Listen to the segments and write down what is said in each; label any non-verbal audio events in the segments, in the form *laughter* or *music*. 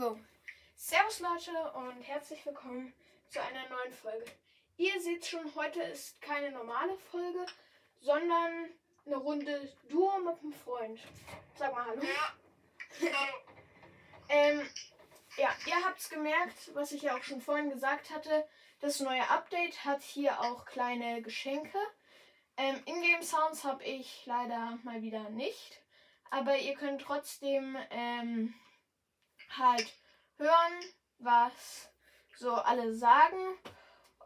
Go. Servus Leute und herzlich willkommen zu einer neuen Folge. Ihr seht schon, heute ist keine normale Folge, sondern eine Runde Duo mit einem Freund. Sag mal Hallo. Ja. Ähm, ja, ihr habt's gemerkt, was ich ja auch schon vorhin gesagt hatte. Das neue Update hat hier auch kleine Geschenke. Ähm, Ingame Sounds habe ich leider mal wieder nicht. Aber ihr könnt trotzdem ähm, halt hören, was so alle sagen.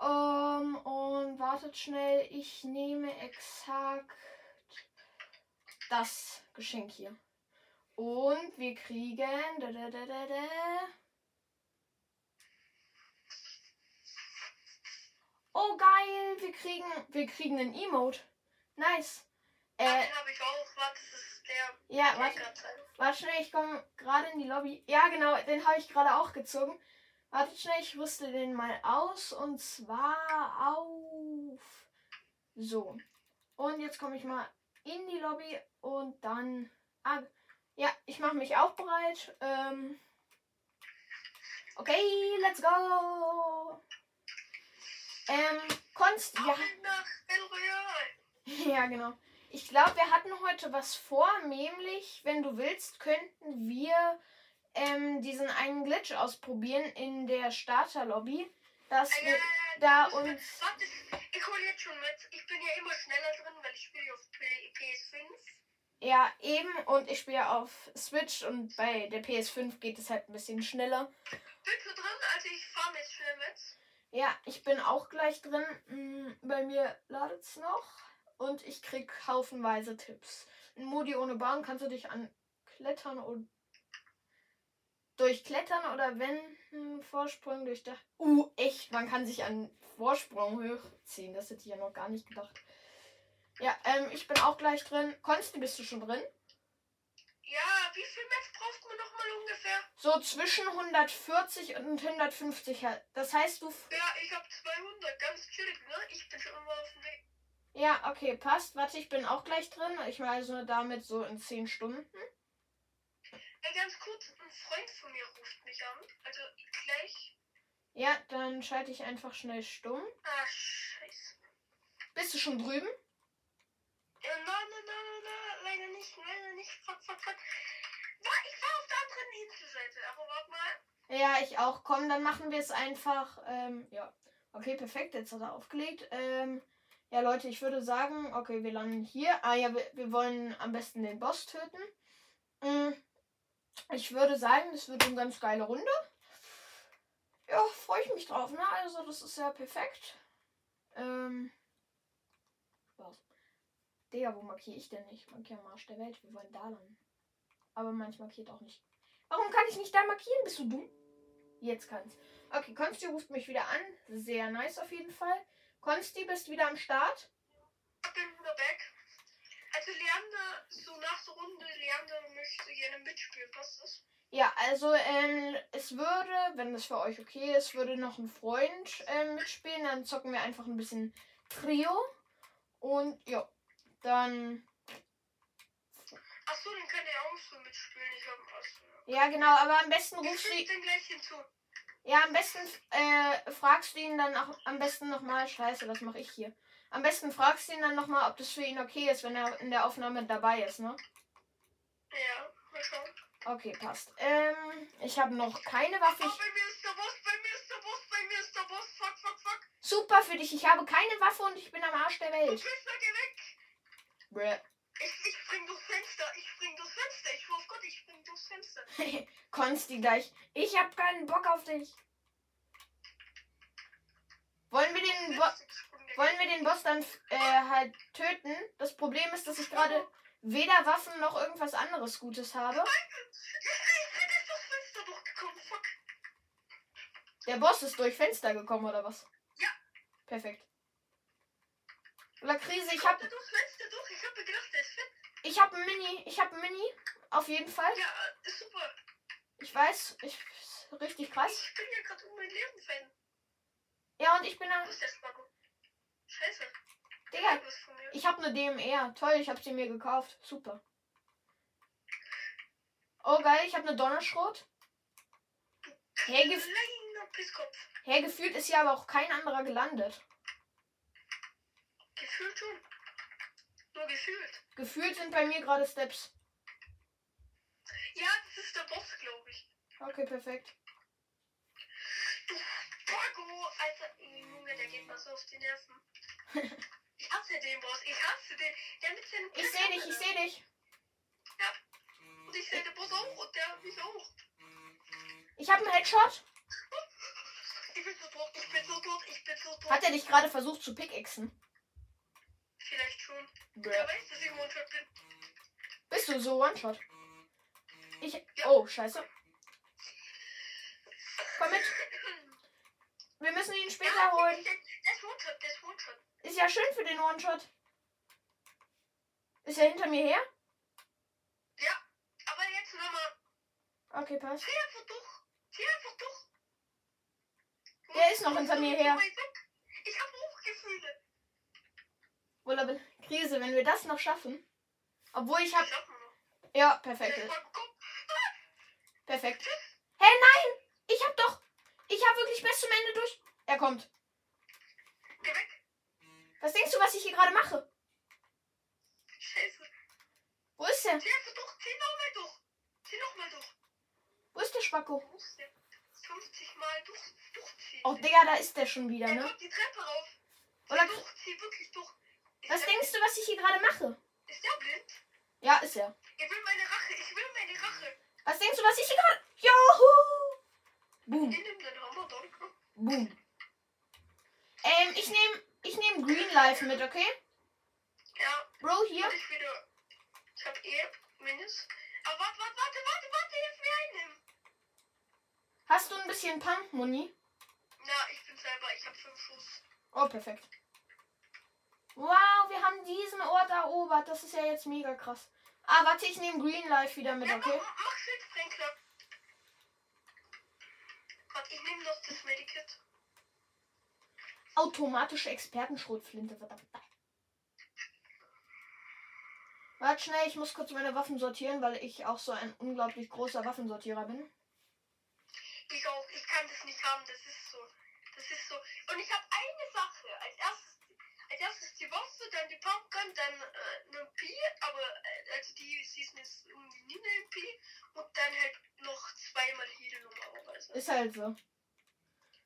Ähm, und wartet schnell, ich nehme exakt das Geschenk hier. Und wir kriegen. Da, da, da, da, da. Oh geil, wir kriegen. Wir kriegen einen Emote. Nice. Äh, den habe ich auch. Warte, das ist der. ja, warte. Warte schnell, ich komme gerade in die Lobby. Ja, genau, den habe ich gerade auch gezogen. Warte schnell, ich rüste den mal aus. Und zwar auf. So. Und jetzt komme ich mal in die Lobby und dann. Ah, ja, ich mache mich auch bereit. Ähm, okay, let's go. Ähm, Konst. Ja. *laughs* Ja, genau. Ich glaube, wir hatten heute was vor, nämlich, wenn du willst, könnten wir ähm, diesen einen Glitch ausprobieren in der Starterlobby. Dass Äh, wir da uns. mit- Warte, ich hole jetzt schon mit. Ich bin ja immer schneller drin, weil ich spiele auf P PS5. Ja, eben. Und ich spiele auf Switch und bei der PS5 geht es halt ein bisschen schneller. Bist du drin? Also ich fahre jetzt schnell mit. Ja, ich bin auch gleich drin. Mm, Bei mir ladet es noch. Und ich krieg haufenweise Tipps. In Modi ohne Baum kannst du dich an Klettern und durch Klettern oder wenn hm, Vorsprung durch der. Uh, echt, man kann sich an Vorsprung hochziehen. Das hätte ich ja noch gar nicht gedacht. Ja, ähm, ich bin auch gleich drin. Konsti, bist du schon drin? Ja, wie viel Metz braucht man nochmal ungefähr? So zwischen 140 und 150. Hertz. Das heißt, du. Ja, ich habe 200. Ganz chillig, ne? Ich bin schon immer auf dem Weg. Ja, okay, passt. Warte, ich bin auch gleich drin. Ich meine also damit so in 10 Stunden. Ey, ganz kurz, ein Freund von mir ruft mich an. Also gleich. Ja, dann schalte ich einfach schnell stumm. Ah, scheiße. Bist du schon drüben? Ja, nein, nein, nein, nein, nein, leider nicht, leider nicht. Fuck, fuck, fuck. Ich war auf der anderen Inselseite, aber warte mal. Ja, ich auch. Komm, dann machen wir es einfach. Ähm, ja. Okay, perfekt. Jetzt hat er aufgelegt. Ähm, ja, Leute, ich würde sagen, okay, wir landen hier. Ah ja, wir, wir wollen am besten den Boss töten. Mm, Ich würde sagen, das wird eine ganz geile Runde. Ja, freue ich mich drauf, ne? Also, das ist ja perfekt. Ähm. Was? Digga, wo markiere ich denn nicht? Ich markiere am Arsch der Welt. Wir wollen da landen. Aber manchmal markiert auch nicht. Warum kann ich nicht da markieren? Bist du dumm? Jetzt kann's. Okay, Konsti ruft mich wieder an. Sehr nice auf jeden Fall. Konsti, bist wieder am Start? Ich bin wieder weg. Also Leander, so nach der Runde, Leander möchte gerne mitspielen, passt das? Ja, also ähm, es würde, wenn das für euch okay ist, würde noch ein Freund ähm, mitspielen. Dann zocken wir einfach ein bisschen Trio. Und ja, dann. Achso, den kann er auch so mitspielen. Ich hab Achso. Ja, genau, aber am besten Ich rufst du den gleich hinzu. Ja, am besten äh, fragst du ihn dann auch am besten nochmal. Scheiße, was mache ich hier? Am besten fragst du ihn dann nochmal, ob das für ihn okay ist, wenn er in der Aufnahme dabei ist, ne? Ja, schauen. Okay, passt. Ähm, ich habe noch keine Waffe. Oh, bei mir ist der Boss, bei mir ist der Boss, bei mir ist der Boss. Fuck, fuck, fuck. super für dich. Ich habe keine Waffe und ich bin am Arsch der Du Welt. bist da, geh weg. Bruh. Ich, ich spring durchs Fenster, ich spring durchs Fenster. Ich schwör auf Gott, ich spring durchs Fenster. *laughs* Konsti gleich. Ich habe keinen Bock auf dich. Wollen wir den, Bo wollen wir den Boss dann äh, halt töten? Das Problem ist, dass ich gerade weder Waffen noch irgendwas anderes Gutes habe. Ich bin nicht durchs Fenster durchgekommen, fuck. Der Boss ist durch Fenster gekommen, oder was? Ja. Perfekt. Lakrise, ich hab, durch? Ich hab mir gedacht, der ist fit. ich hab ein Mini, ich hab ein Mini. Auf jeden Fall. Ja, ist super. Ich weiß, ich, richtig krass. Ich bin ja gerade um mein Leben fan. Ja, und ich bin da, Wo ist der Spago? Scheiße. Digga, ich hab eine DMR. Toll, ich hab sie mir gekauft. Super. Oh, geil, ich hab eine Donnerschrot. Hey, gef Kleiner Pisskopf. hey, gefühlt ist ja aber auch kein anderer gelandet. Gefühlt schon. Nur gefühlt. Gefühlt sind bei mir gerade Steps. Ja, das ist der Boss, glaube ich. Okay, perfekt. Paco, Alter, Junge, der geht mir so auf die Nerven. *laughs* Ich hasse den Boss, ich hasse den. Der mit seinen Ich sehe dich, ich sehe dich. Und ich sehe den Boss auch und der mich auch. Ich habe einen Headshot. *laughs* Ich bin so tot, ich bin so tot, ich bin so tot. Hat er dich gerade versucht zu pickaxen? Vielleicht schon. Bäh. Wer weiß, dass ich One-Shot bin. Bist du so One-Shot? Ich. Oh, scheiße. Komm mit. Wir müssen ihn später Ja, holen. Der ist One-Shot, der ist One-Shot. Ist ja schön für den One-Shot. Ist er hinter mir her? Aber jetzt nochmal. Okay, passt. Zieh einfach durch. Zieh einfach durch. Der ist noch hinter mir her. Ich habe Hochgefühle. Wohl Krise, wenn wir das noch schaffen. Obwohl ich hab. Ja, perfekt. Der. Perfekt. Hey, nein! Ich hab doch. Ich hab wirklich bis zum Ende durch. Er kommt. Geh weg. Was denkst du, was ich hier gerade mache? Scheiße. Wo ist er? Zieh einfach durch. Zieh nochmal durch. Zieh nochmal durch. Wo ist der Spacko? Du musst ja 50 Mal durch, durchziehen. Oh, Digga, da ist der schon wieder, Er ne? kommt die Treppe rauf. Oder- durch, zieh wirklich durch. Ist Was der denkst du, was ich hier gerade mache? Ist der blind? Ja, ist er. Ich will meine Rache. Ich will meine Rache. Was denkst du, was ich hier gerade. Juhu! Boom, boom. Ähm, ich nehme ich nehm Green Life mit, okay? Ja, Bro, hier. ich wieder. Ich hab eh Minis. Aber warte, warte, warte, warte, warte, hilf mir einnehmen. Hast du ein bisschen Pump-Muni? Na, ich bin selber, ich hab fünf Schuss. Oh, perfekt. Wow, wir haben diesen Ort erobert. Das ist ja jetzt mega krass. Ah, warte, ich nehme Green Life wieder mit, Ja, okay? mach, mach Schildsprenkler. Warte, ich nehme noch das Medikit. Automatische Expertenschrotflinte, verdammt. Warte schnell, ich muss kurz meine Waffen sortieren, weil ich auch so ein unglaublich großer Waffensortierer bin. Ich auch, ich kann das nicht haben, das ist so. Das ist so. Und ich habe eine Sache. Als erstes, erstes die Waffe, dann die Pumpgun, dann äh, eine aber äh, also die Season ist irgendwie nie eine MP. Und dann halt noch zweimal Heal normalerweise. Ist halt so.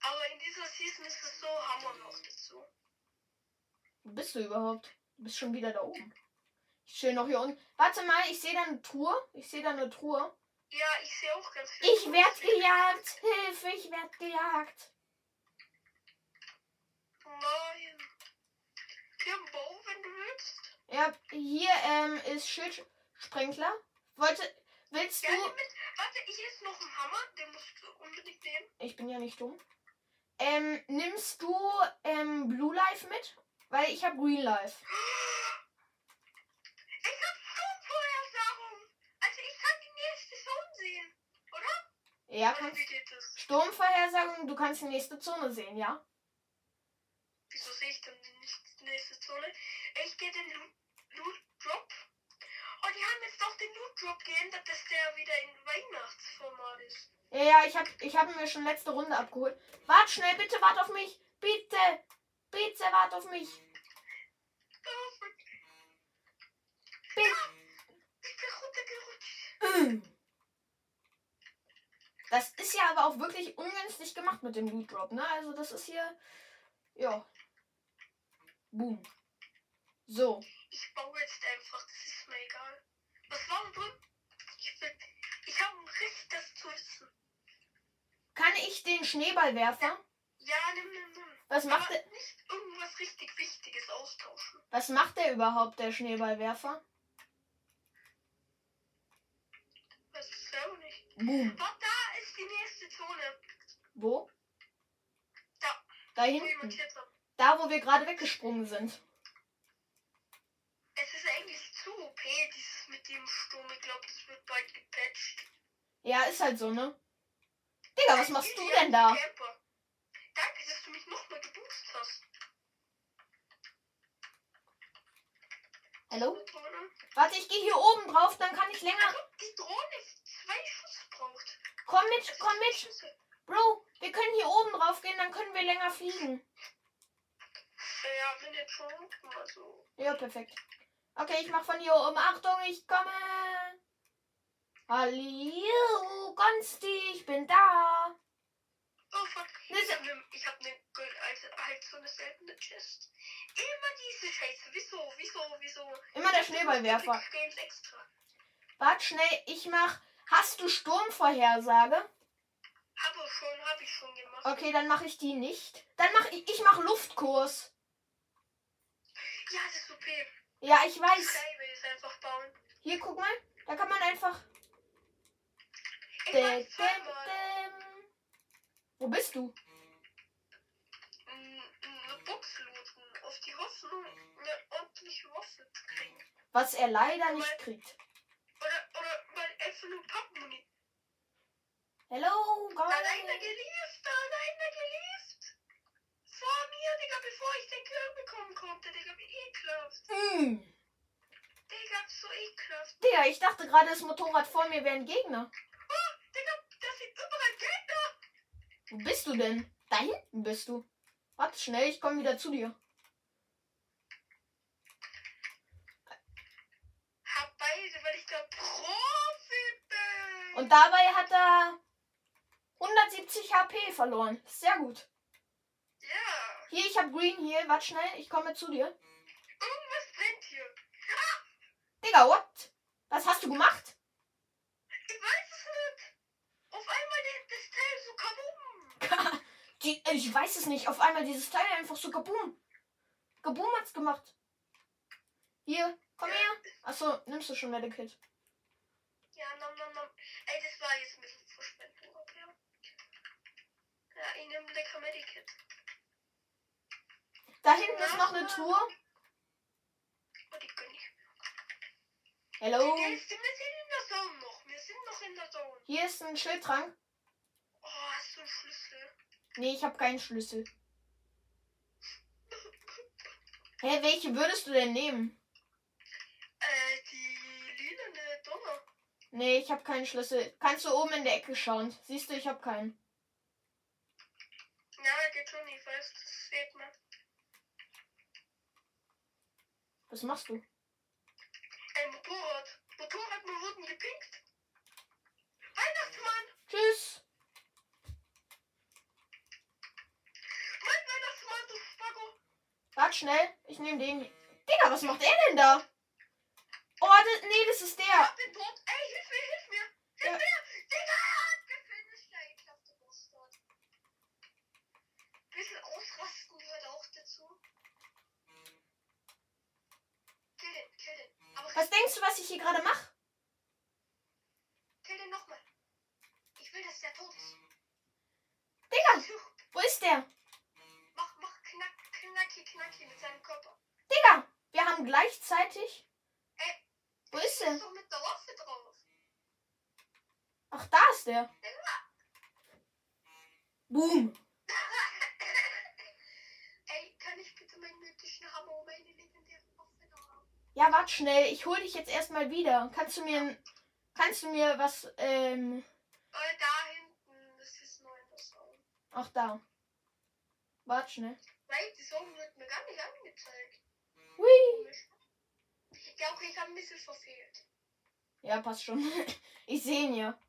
Aber in dieser Season ist es so Hammer noch dazu. Wo bist du überhaupt? Du bist schon wieder da oben. Ich stehe noch hier unten. Warte mal, ich sehe da eine Truhe. Ich sehe da eine Truhe. Ja, ich sehe auch ganz viel. Ich werd gejagt. Hilfe, ich werd gejagt. Nein. Hier im Bau, wenn du willst. Ja, hier ähm, ist Schildsprenkler. Wollte, willst Ja, du... nimm mit. Warte, ich esse noch einen Hammer, den musst du unbedingt nehmen. Ich bin ja nicht dumm. Ähm, nimmst du ähm, Blue Life mit? Weil ich habe Green Life. *gasps* Ich hab Sturmvorhersagung. Also ich kann die nächste Zone sehen. Ja, Oder kannst geht das? Sturmvorhersagung, du kannst die nächste Zone sehen, ja? Wieso sehe ich denn die nicht- nächste Zone? Ich gehe den Loot, Drop. Oh, die haben jetzt doch den Loot Drop geändert, dass der wieder in Weihnachtsformat ist. Ja, ja, ich habe ich hab mir schon letzte Runde abgeholt. Wart schnell, bitte wart auf mich. Bitte. Bitte wart auf mich. Das ist ja aber auch wirklich ungünstig gemacht mit dem Loot Drop, ne? Also das ist hier. Ja. Boom. So. Ich baue jetzt einfach, das ist mir egal. Was war drin? Ich, will- ich habe ein Recht, das zu wissen. Kann ich den Schneeballwerfer? Ja, nimm, nimm, nimm. Was macht Aber der, nicht irgendwas richtig Wichtiges austauschen. was macht der überhaupt, der Schneeballwerfer? Das ist ja auch nicht. Boom. Dort da ist die nächste Zone. Wo? Da. Da hinten. Da, wo wir gerade weggesprungen sind. Es ist eigentlich zu OP, dieses mit dem Sturm. Ich glaube, das wird bald gepatcht. Ja, ist halt so, ne? Digga, was machst du denn da? Camper. Danke, dass du mich nochmal geboost hast. Hallo? Warte, ich gehe hier oben drauf, dann kann ich länger. Die Drohne zwei Schuss braucht. Komm mit, komm mit. Bro, wir können hier oben drauf gehen, dann können wir länger fliegen. Ja, bin jetzt schon unten, also. Ja, perfekt. Okay, ich mach von hier oben. Achtung, ich komme. Hallo, Konsti, ich bin da. Oh fuck. Ne, Ich hab ne, ich hab ne, Gold- also halt so eine seltene Chest. Immer diese Scheiße. Wieso, wieso, wieso? Immer der Schneeballwerfer. Extra. Warte schnell, ich mach. Hast du Sturmvorhersage? Habe schon, hab ich schon gemacht. Okay, dann mache ich die nicht. Dann mach ich, ich mach Luftkurs. Ja, das ist okay. Ja, ich weiß. Skybase einfach bauen. Hier, guck mal. Da kann man einfach. Ich Dä, dä, däm. Wo bist du? mm, eine Box looten, auf die Hoffnung, eine ordentliche Waffe zu kriegen. Was er leider nicht kriegt. Oder, oder mal einfach nur Pappmuni. Hello, Da hat einer guys. da hat einer gelieft. Vor mir, Digga, bevor ich den Kill bekommen konnte, Digga, wie ekelhaft. Hm. Digga, so ekelhaft. Digga, ich dachte gerade, das Motorrad vor mir wäre ein Gegner. Digga, das sind überall Gegner. Wo bist du denn? Da hinten bist du. Warte schnell, ich komme wieder zu dir. Hab beide, weil ich der Profi bin. Und dabei hat er 170 HP verloren. Sehr gut. Hier, ich habe Green hier. Warte schnell, ich komme zu dir. irgendwas brennt hier. Digga, what? Was hast du gemacht? Ich weiß es nicht. Auf einmal das Teil so kaboom. *laughs* Die, äh, ich weiß es nicht. Auf einmal dieses Teil einfach so kaboom. Kaboom hat's gemacht. Hier, komm her. Achso, nimmst du schon Medikit. Ja, nom nom nom. Ey, das war jetzt ein bisschen Verschwendung, okay? Ja, ich nehme lecker Medikit. Da hinten ist noch eine Tour. Oh, die gönn ich. Hello. Nee, wir sind in der Zone noch. Wir sind noch in der Zone. Hier ist ein Schildtrank. Oh, hast du einen Schlüssel? Nee, ich habe keinen Schlüssel. Hä, welche würdest du denn nehmen? Äh, die lilane Donner. Nee, ich habe keinen Schlüssel. Kannst du oben in der Ecke schauen? Siehst du, ich habe keinen. Ja, geht schon, ich weiß, das sieht man. Was machst du? Ein Motorrad. Motorrad, wir wurden gepinkt. Weihnachtsmann! Tschüss. Mein Weihnachtsmann, du Spacko! Wart schnell. Ich nehme den. Digga, was macht er denn da? Oh, das, nee, das ist Ich der. hab den Tod. Ey, hilf mir, hilf mir! Hilf Ja. mir! Digga, gefinisht, der ekelhafte Bastard. Bisschen ausrasten gehört auch dazu. Was denkst du, was ich hier gerade mache? kill den nochmal. Ich will, dass der tot ist. Digga, wo ist der? Mach, mach knack, knacki, knacki mit seinem Körper. Digga, wir haben gleichzeitig. Ey. Wo ist Der er? doch mit der Waffe drauf. Ach, da ist der. Boom. Ey, kann ich bitte meinen mythischen Hammer und meine legendäre Waffe noch haben? Ja, warte schnell. Ich hol dich jetzt erstmal wieder. Kannst du mir, kannst du mir was, ähm, Äh, da hinten, das ist in der Zone. ach da. Warte schnell. Weil die Zone wird mir gar nicht angezeigt. Hui. Ja, okay, ich habe ein bisschen verfehlt. Ja, passt schon. *laughs* Ich sehe ihn ja.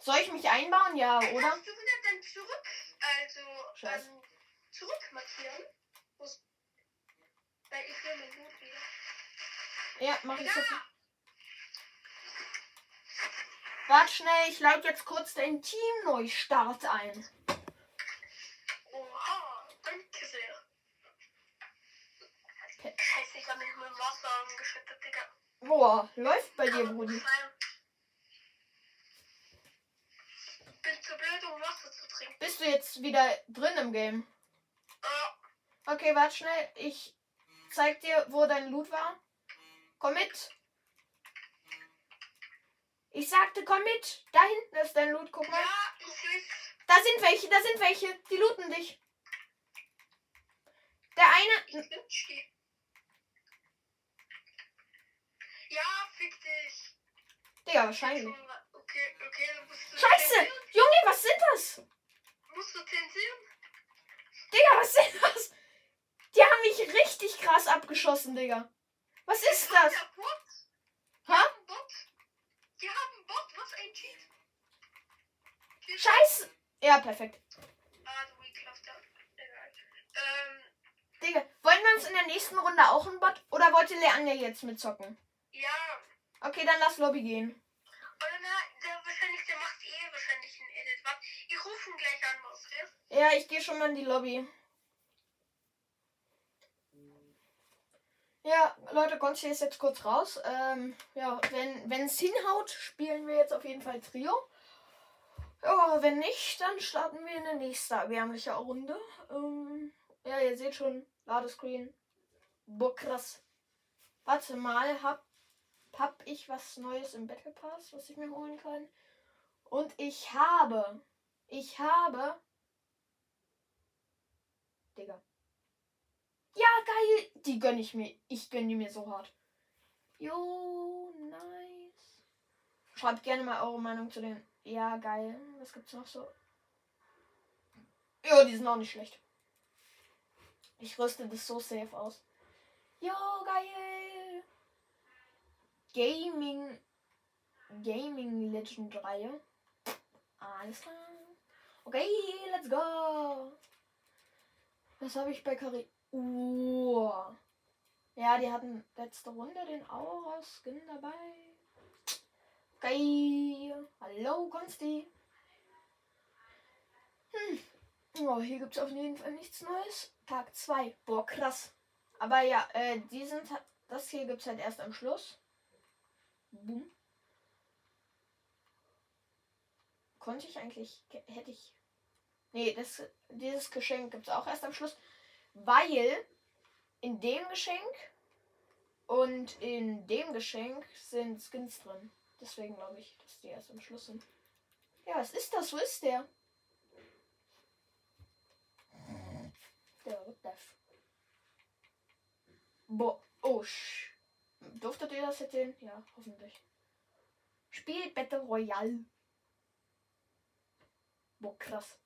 Soll ich mich einbauen? Ja, Ey, oder? Kannst du wieder dann zurück, also, ähm, zurück markieren? Wo's- Weil ich will Blut wieder. Ja, mach ich Ja. sofort. Warte schnell, ich leite jetzt kurz den Teamneustart ein. Oha, danke sehr. Scheiße, ich habe mich mit dem Wasser angeschüttet, Digga. Boah, läuft bei dir, Brudi. Bin zu blöd, um Wasser zu trinken. Bist du jetzt wieder drin im Game? Äh, Okay, warte schnell. Ich zeig dir, wo dein Loot war. Komm mit. Ich sagte, komm mit. Da hinten ist dein Loot. Guck mal. ja, weiß. Da sind welche, da sind welche. Die looten dich. Der eine. Ja, fick dich. Digga, wahrscheinlich. Okay. Okay, Scheiße! zensieren. Junge, was sind das? Musst du zensieren? Digga, was sind das? Die haben mich richtig krass abgeschossen, Digga. Was ist das? Ja, Bot. Die haben Bot. Die haben Bot. Was ein Cheat. Scheiße. Ja, perfekt. Ah. Egal. Ähm, Digga, wollen wir uns in der nächsten Runde auch ein Bot? Oder wollte Leander jetzt mitzocken? ja. Okay, dann lass Lobby gehen. Oder na, der wahrscheinlich, der macht eh wahrscheinlich ein Edit. Ich rufe ihn gleich an, was ist? Ja, ich gehe schon mal in die Lobby. Ja, Leute, Gonzi ist jetzt kurz raus. Ähm, ja, wenn es hinhaut, spielen wir jetzt auf jeden Fall Trio. Ja, wenn nicht, dann starten wir in der nächsten erbärmliche Runde. Ähm, ja, ihr seht schon, Ladescreen. Boah, krass. Warte mal, hab, hab ich was Neues im Battle Pass, was ich mir holen kann? Und ich habe, ich habe Digga. Ja, geil. Die gönn ich mir. Ich gönn die mir so hart. Jo, nice. Schreibt gerne mal eure Meinung zu den. Ja, geil. Was gibt's noch so? Jo, die sind auch nicht schlecht. Ich rüste das so safe aus. Jo, geil. Gaming. Gaming Legend Reihe. Alles klar. Okay, let's go. Was habe ich bei Kari? Uh. Ja, die hatten letzte Runde den Aura-Skin dabei. Geil. Hallo, Konsti. Hm. Oh, hier gibt es auf jeden Fall nichts Neues. Tag 2. Boah, krass. Aber ja, äh, die sind. Das hier gibt es halt erst am Schluss. Boom. Konnte ich eigentlich. Hätte ich. Nee, das, dieses Geschenk gibt es auch erst am Schluss. Weil in dem Geschenk und in dem Geschenk sind Skins drin. Deswegen glaube ich, dass die erst am Schluss sind. Ja, was ist das? Wo ist der? Der what the f- Boah, oh, sch. Durftet ihr das sehen? Ja, hoffentlich. Spielt Battle Royale. Boah, krass.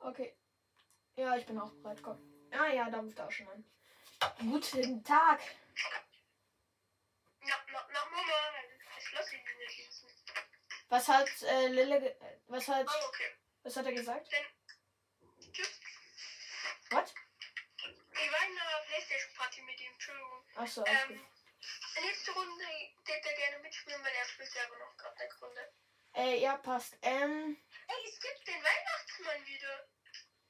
Okay. Ja, ich bin auch bereit. Komm. Ah ja, da ruft er auch schon an. Guten Tag. Na, na, na, Mama. Ich lasse ihn nicht lesen. Was hat äh, Lille, ge- was hat, Oh, okay. was hat er gesagt? Tschüss. What? Ich war in einer Playstation-Party mit ihm. Entschuldigung. Achso, alles gut. Ähm, nächste Runde hätte er gerne mitspielen, weil er spielt selber noch gerade eine Runde. Äh, ja, passt. Ähm, Ey, es gibt den Weihnachtsmann wieder.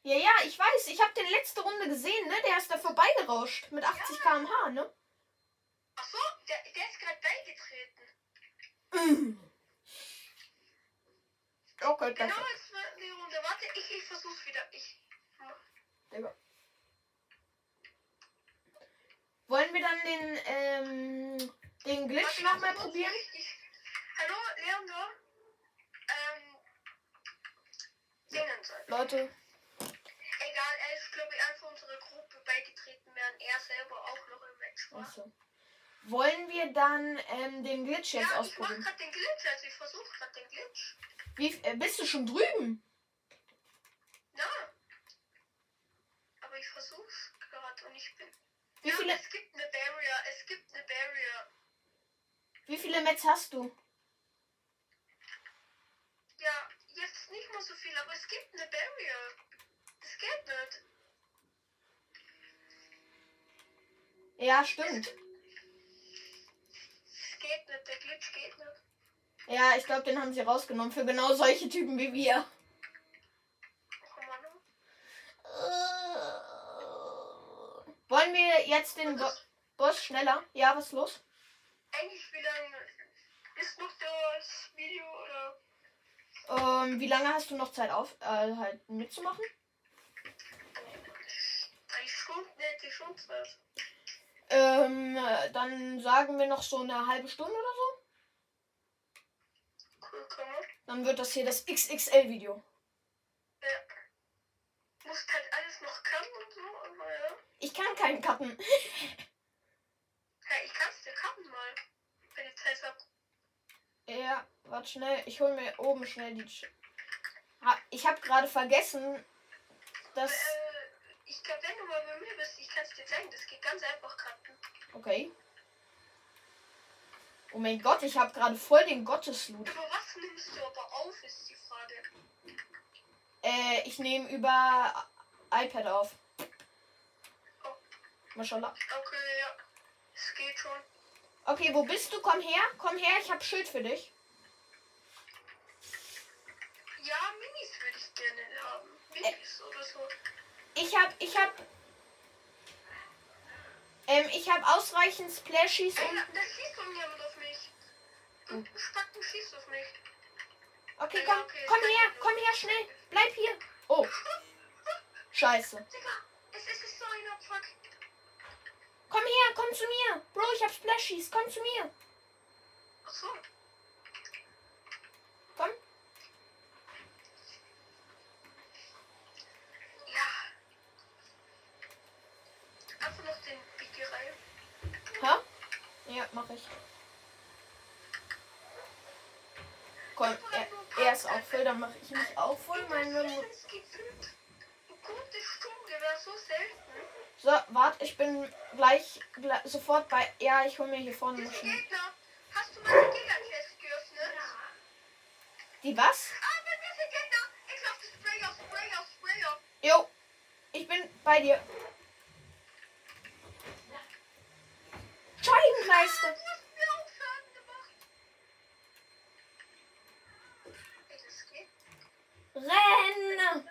Ja, ja, ich weiß. Ich habe den letzte Runde gesehen, ne? Der ist da vorbeigerauscht mit 80 km/h, ne? Ach so, der, der ist gerade beigetreten. *clears throat* Okay, Genau, perfekt. jetzt die Runde. Warte, ich, ich versuch's wieder. Ich. Digga. Wollen wir dann den, ähm, den Glitch nochmal probieren? Ich, ich, hallo, Leandro. Ähm. Leute, Egal, er ist, glaube ich, einfach unserer Gruppe beigetreten, während er selber auch noch im Match war. achso. Wollen wir dann ähm, den Glitch jetzt ja, ich mach ausprobieren? grad den Glitch, also ich versuche grad den Glitch. Wie, äh, bist du schon drüben? Ja. Aber ich versuch's gerade und ich bin. Wie ja, viele, Es gibt eine Barrier, es gibt eine Barrier. wie viele Mets hast du? Ja, jetzt nicht mehr so viel, aber es gibt eine Barrier. Das geht nicht. Ja, stimmt. Es geht nicht, der Glitch geht nicht. Ja, ich glaube, den haben sie rausgenommen für genau solche Typen wie wir. Oh. Wollen wir jetzt den Bo Boss schneller? Ja, was ist los? Eigentlich, wie lange ist noch das Video oder? Ähm, wie lange hast du noch Zeit auf, äh, halt mitzumachen? Schon. Ähm, äh, dann sagen wir noch so eine halbe Stunde oder so. Cool, man. Dann wird das hier das XXL-Video. Musst halt alles noch können und so, aber ja. Ich kann keinen cutten. *laughs* Ja, ich kann's dir cutten mal, wenn ich Zeit hab. Ja, warte schnell. Ich hole mir oben schnell die. Ich habe gerade vergessen, dass. Äh, ich glaube, wenn du mal bei mir bist, ich kann es dir zeigen. Das geht ganz einfach cutten. Okay. Oh mein Gott, ich habe gerade voll den Gottesloot. Über was nimmst du aber auf, ist die Frage. Äh, ich nehme über iPad auf. Oh. Maschallah. Okay, ja. Es geht schon. Okay, wo bist du? Komm her, komm her, ich habe Schild für dich. Ja, Minis würde ich gerne haben. Minis oder so. Ich habe, ich habe, ähm, ich habe ausreichend Splashies Ey, um. da, da schießt doch jemand auf mich. Und Spacken schießt auf mich. Okay, komm, komm her, komm her, schnell. Bleib hier. Oh, scheiße. Digga, es ist so ein. Komm her, komm zu mir. Bro, ich hab Splashies, komm zu mir. Ach so. Komm. Ja. Einfach noch den Biggie rein. Ha? Ja, mach ich. Komm, er, er ist auch voll, dann mache ich mich auch voll. Meine Mu Es gibt ein gutes Sturmgewehr, so selten. so, warte, ich bin gleich, gleich sofort bei. Ja, ich hol mir hier vorne noch schnell. Hast du meine Gegner-Chest geöffnet? Die was? Gegner. Ich Sprayer. Jo, ich bin bei dir. Scheibenkleister. Du hast mir auch Schaden gemacht. Ey, das geht. Renn!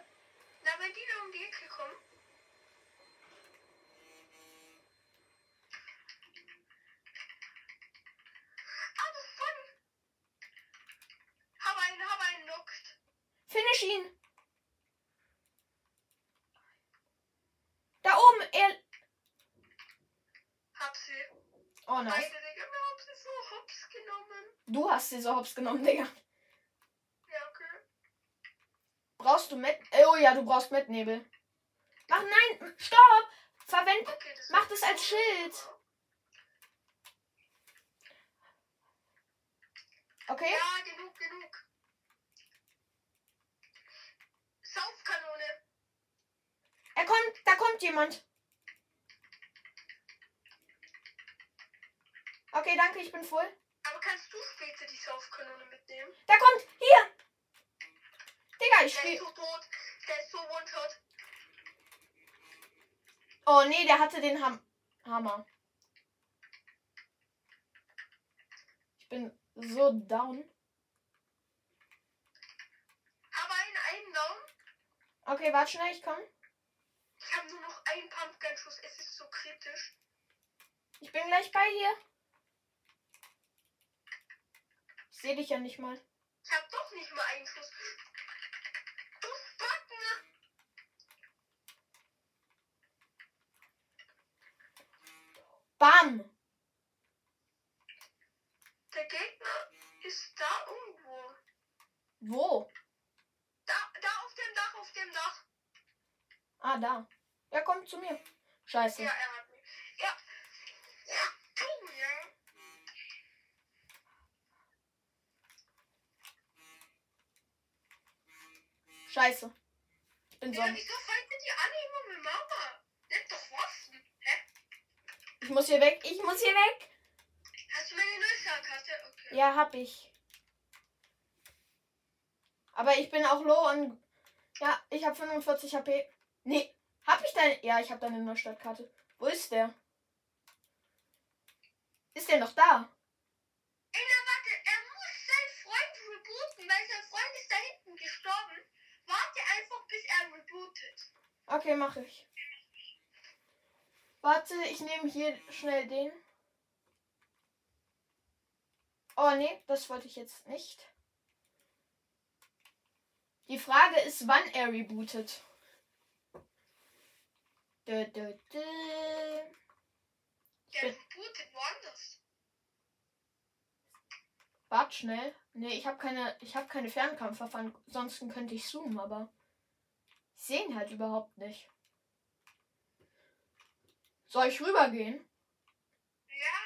Na, wenn die da um die Ecke kommen. Ah, das ist funny. Hab einen, hab einen knockt. Finish ihn. Da oben, er. Hab sie. Oh nice. Beide, Digga, wir haben sie so hops genommen. Hops genommen, Digga. Ja, okay. Brauchst du mit? Oh ja, du brauchst Mitnebel. Mach nein, stopp! Verwend. Okay, das Mach das als Schild. Okay? Ja, genug, genug. Saufkanone. Er kommt, da kommt jemand. Okay, danke, ich bin voll. Aber kannst du später die Saufkanone mitnehmen? Da kommt, hier! Ich Der spiel. ist so tot. Der ist so one-shot. Oh nee, der hatte den Ham Hammer. Ich bin so down. Hab einen, einen down. Okay, warte schnell, ich komm. Ich habe nur noch einen Pumpgun-Schuss. Es ist so kritisch. Ich bin gleich bei dir. Ich sehe dich ja nicht mal. Ich habe doch nicht mal einen Schuss. Du Spacken! Bam! Der Gegner ist da irgendwo. Wo? Da, da auf dem Dach, auf dem Dach. Ah, da. Ja, komm zu mir. Scheiße. Ja, er hat mich. Ja. Ja, du, ja. Scheiße. Ich bin so. Digga, wieso fightet ihr alle immer mit Mama? Nennt doch Waffen. Ich muss hier weg. Ich muss hier weg. Hast du meine Neustarkarte? Okay. Ja, hab ich. Aber ich bin auch low und. Ja, ich habe 45 HP. Nee. Hab ich deine. Ja, ich habe deine Neustartkarte. Wo ist der? Ist der noch da? Ey, na warte, er muss seinen Freund rebooten, weil sein Freund ist da hinten gestorben. Warte einfach, bis er rebootet. Okay, mache ich. Warte, ich nehme hier schnell den. Oh nee, das wollte ich jetzt nicht. Die Frage ist, wann er rebootet. Dö, dö, dö. Der rebootet woanders. Wart schnell. Nee, ich habe keine, ich habe keine Fernkampfwaffe. Ansonsten könnte ich zoomen, aber ich sehe ihn halt überhaupt nicht. Soll ich rübergehen? Ja.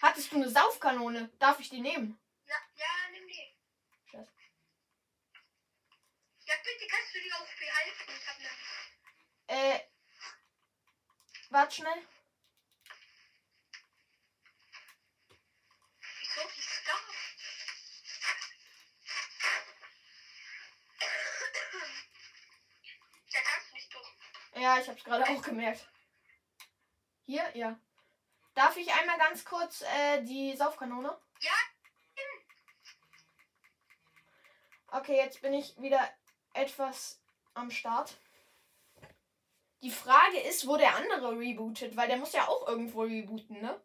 Hattest du eine Saufkanone? Darf ich die nehmen? Ja, ja nimm die. Scheiße. Ja, bitte kannst du die auf behalten. Ich hab eine. Äh. Warte schnell. Ja, ich hab's gerade auch gemerkt. Hier, ja. Darf ich einmal ganz kurz äh, die Saufkanone? Ja. Okay, jetzt bin ich wieder etwas am Start. Die Frage ist, wo der andere rebootet, weil der muss ja auch irgendwo rebooten, ne?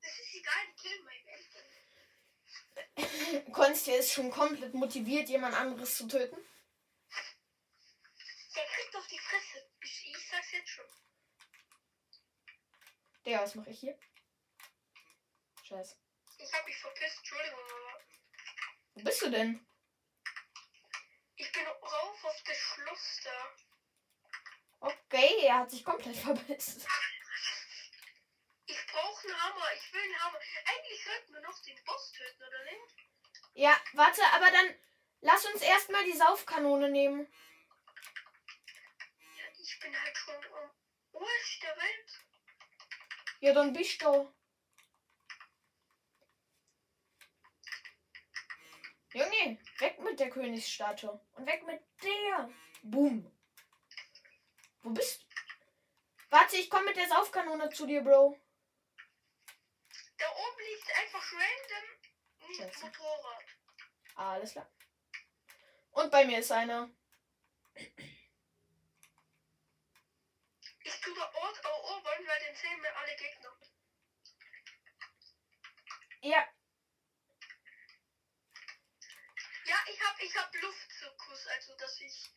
Das ist egal, killen mein Ende. *laughs* Konsti ist schon komplett motiviert, jemand anderes zu töten. Der kriegt doch die Fresse. Ich, ich sag's jetzt schon. Der, was mache ich hier? Scheiße. Ich hab mich verpisst, Entschuldigung, aber Wo bist du denn? ich bin rauf auf das Schloss da. Okay, er hat sich komplett *laughs* verbissen. Ich brauche einen Hammer. Ich will einen Hammer. Eigentlich sollten wir noch den Boss töten, oder nicht? Ja, warte, aber dann lass uns erstmal die Saufkanone nehmen. Ich bin halt schon am Arsch der Welt. Ja, dann bist du. Junge, weg mit der Königsstatue. Und weg mit der. Boom. Wo bist du? Warte, ich komme mit der Saufkanone zu dir, Bro. Da oben liegt einfach random ein. Motorrad. Alles klar. Und bei mir ist einer. Ich tue da Ort erobern, weil den sehen mir alle Gegner. Ja, Ja, ich hab, ich hab Luftzirkus, also dass ich,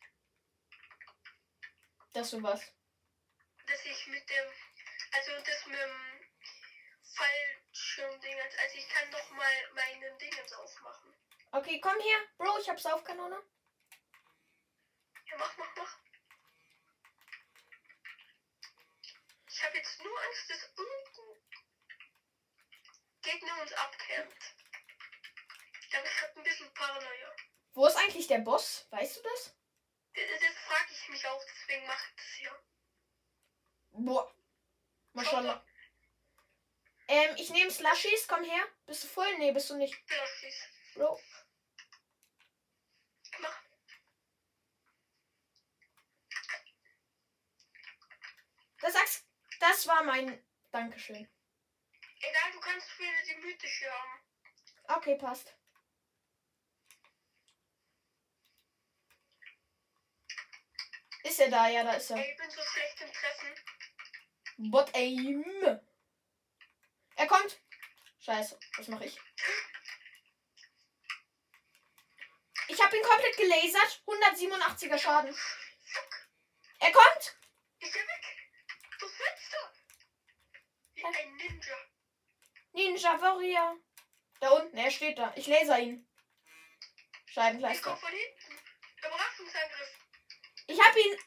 das so was. dass ich mit dem, also das mit dem Fallschirmding, also ich kann noch mal meinen Dingens aufmachen. Okay, komm hier. Bro, ich hab Saufkanone. Ja, mach, mach, mach. Ich habe jetzt nur Angst, dass unten Gegner uns abkämpft. Da hab ich grad ein bisschen Paranoia. Wo ist eigentlich der Boss? Weißt du das? Das, das frage ich mich auch, deswegen mache ich das hier. Boah. Maschallah. Ähm, ich nehme Slushies. Komm her. Bist du voll? Nee, bist du nicht. Flaschies. Bro. Mach. Das sagst. Das war mein. Dankeschön. Egal, du kannst wieder die mythische haben. Okay, passt. Ist er da? Ja, da ist er. Ey, ich bin so schlecht im Treffen. Bot aim. Er kommt. Scheiße, was mache ich? Ich habe ihn komplett gelasert. 187er Schaden. Er kommt. Ich bin weg. Du ein Ninja. Ninja Warrior. Da unten, er steht da. Ich laser ihn. Ich Scheibenkleister. komm von hinten. Überraschungsangriff. Ich hab ihn.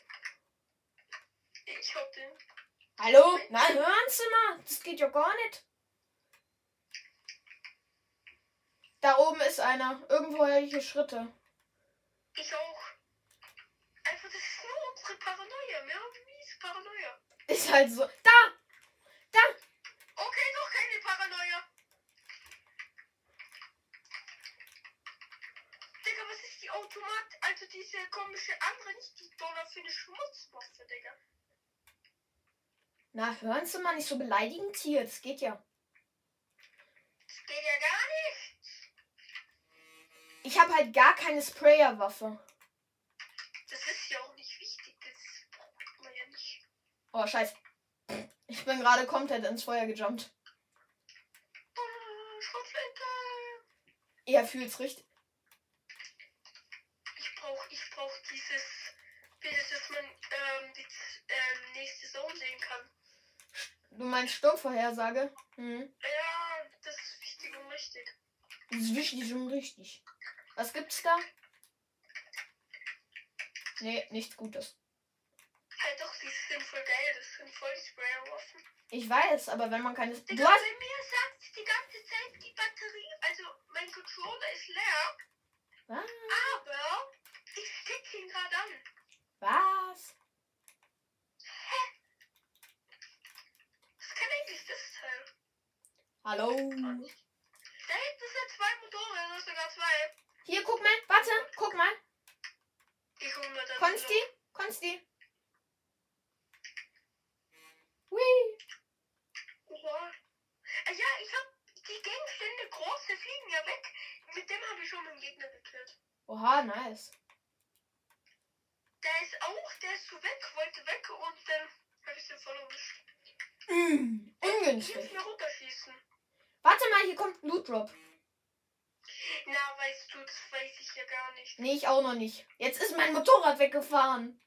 Ich hab den. Hallo? Na, hören Sie mal. Das geht ja gar nicht. Da oben ist einer. Irgendwo höre ich Schritte. Ich auch. Einfach, das ist nur unsere Paranoia. Mehr mies Paranoia. Ist halt so. Da! Da! Okay, doch keine Paranoia. Digga, was ist die Automat? Also diese komische andere, nicht die Dollar für eine Schmutzwaffe, Digga. Na, hören Sie mal nicht so beleidigend hier. Das geht ja. Das geht ja gar nicht. Ich habe halt gar keine Sprayerwaffe. Das ist ja auch nicht wichtig. Das braucht man ja nicht. Oh, scheiße. Ich bin gerade komplett ins Feuer gejumpt. Oh, Schrotflinte. Er fühlt's richtig. Ich brauch, ich brauch dieses Bild, dass man ähm, die ähm, nächste Zone sehen kann. Du meinst Sturmvorhersage? Hm. Ja, das ist wichtig und richtig. Das ist wichtig und richtig. Was gibt's da? Nee, nichts Gutes. Halt doch, die sind voll geil. Das sind voll die Sprayerwaffen. Ich weiß, aber wenn man keine. Digga, Du hast. bei mir sagt die ganze Zeit die Batterie, also mein Controller ist leer, Was? aber ich stecke ihn gerade an. Was? Was kann eigentlich das Teil? Hallo? Da hinten sind zwei Motoren, oder sogar zwei. Hier, guck mal. Warte, guck mal. Ich hole mir das. Konsti? Konsti? Oha. Ah ja, ich hab die Gegenstände große fliegen ja weg. Mit dem habe ich schon einen Gegner gekillt. Oha, nice. Der ist auch, der ist so weg, wollte weg und dann habe ich den voll erwischt. Mm, Jetzt ungünstig. Warte mal, hier kommt ein Loot Drop. Na, weißt du, das weiß ich ja gar nicht. Nee, ich auch noch nicht. Jetzt ist mein Motorrad weggefahren.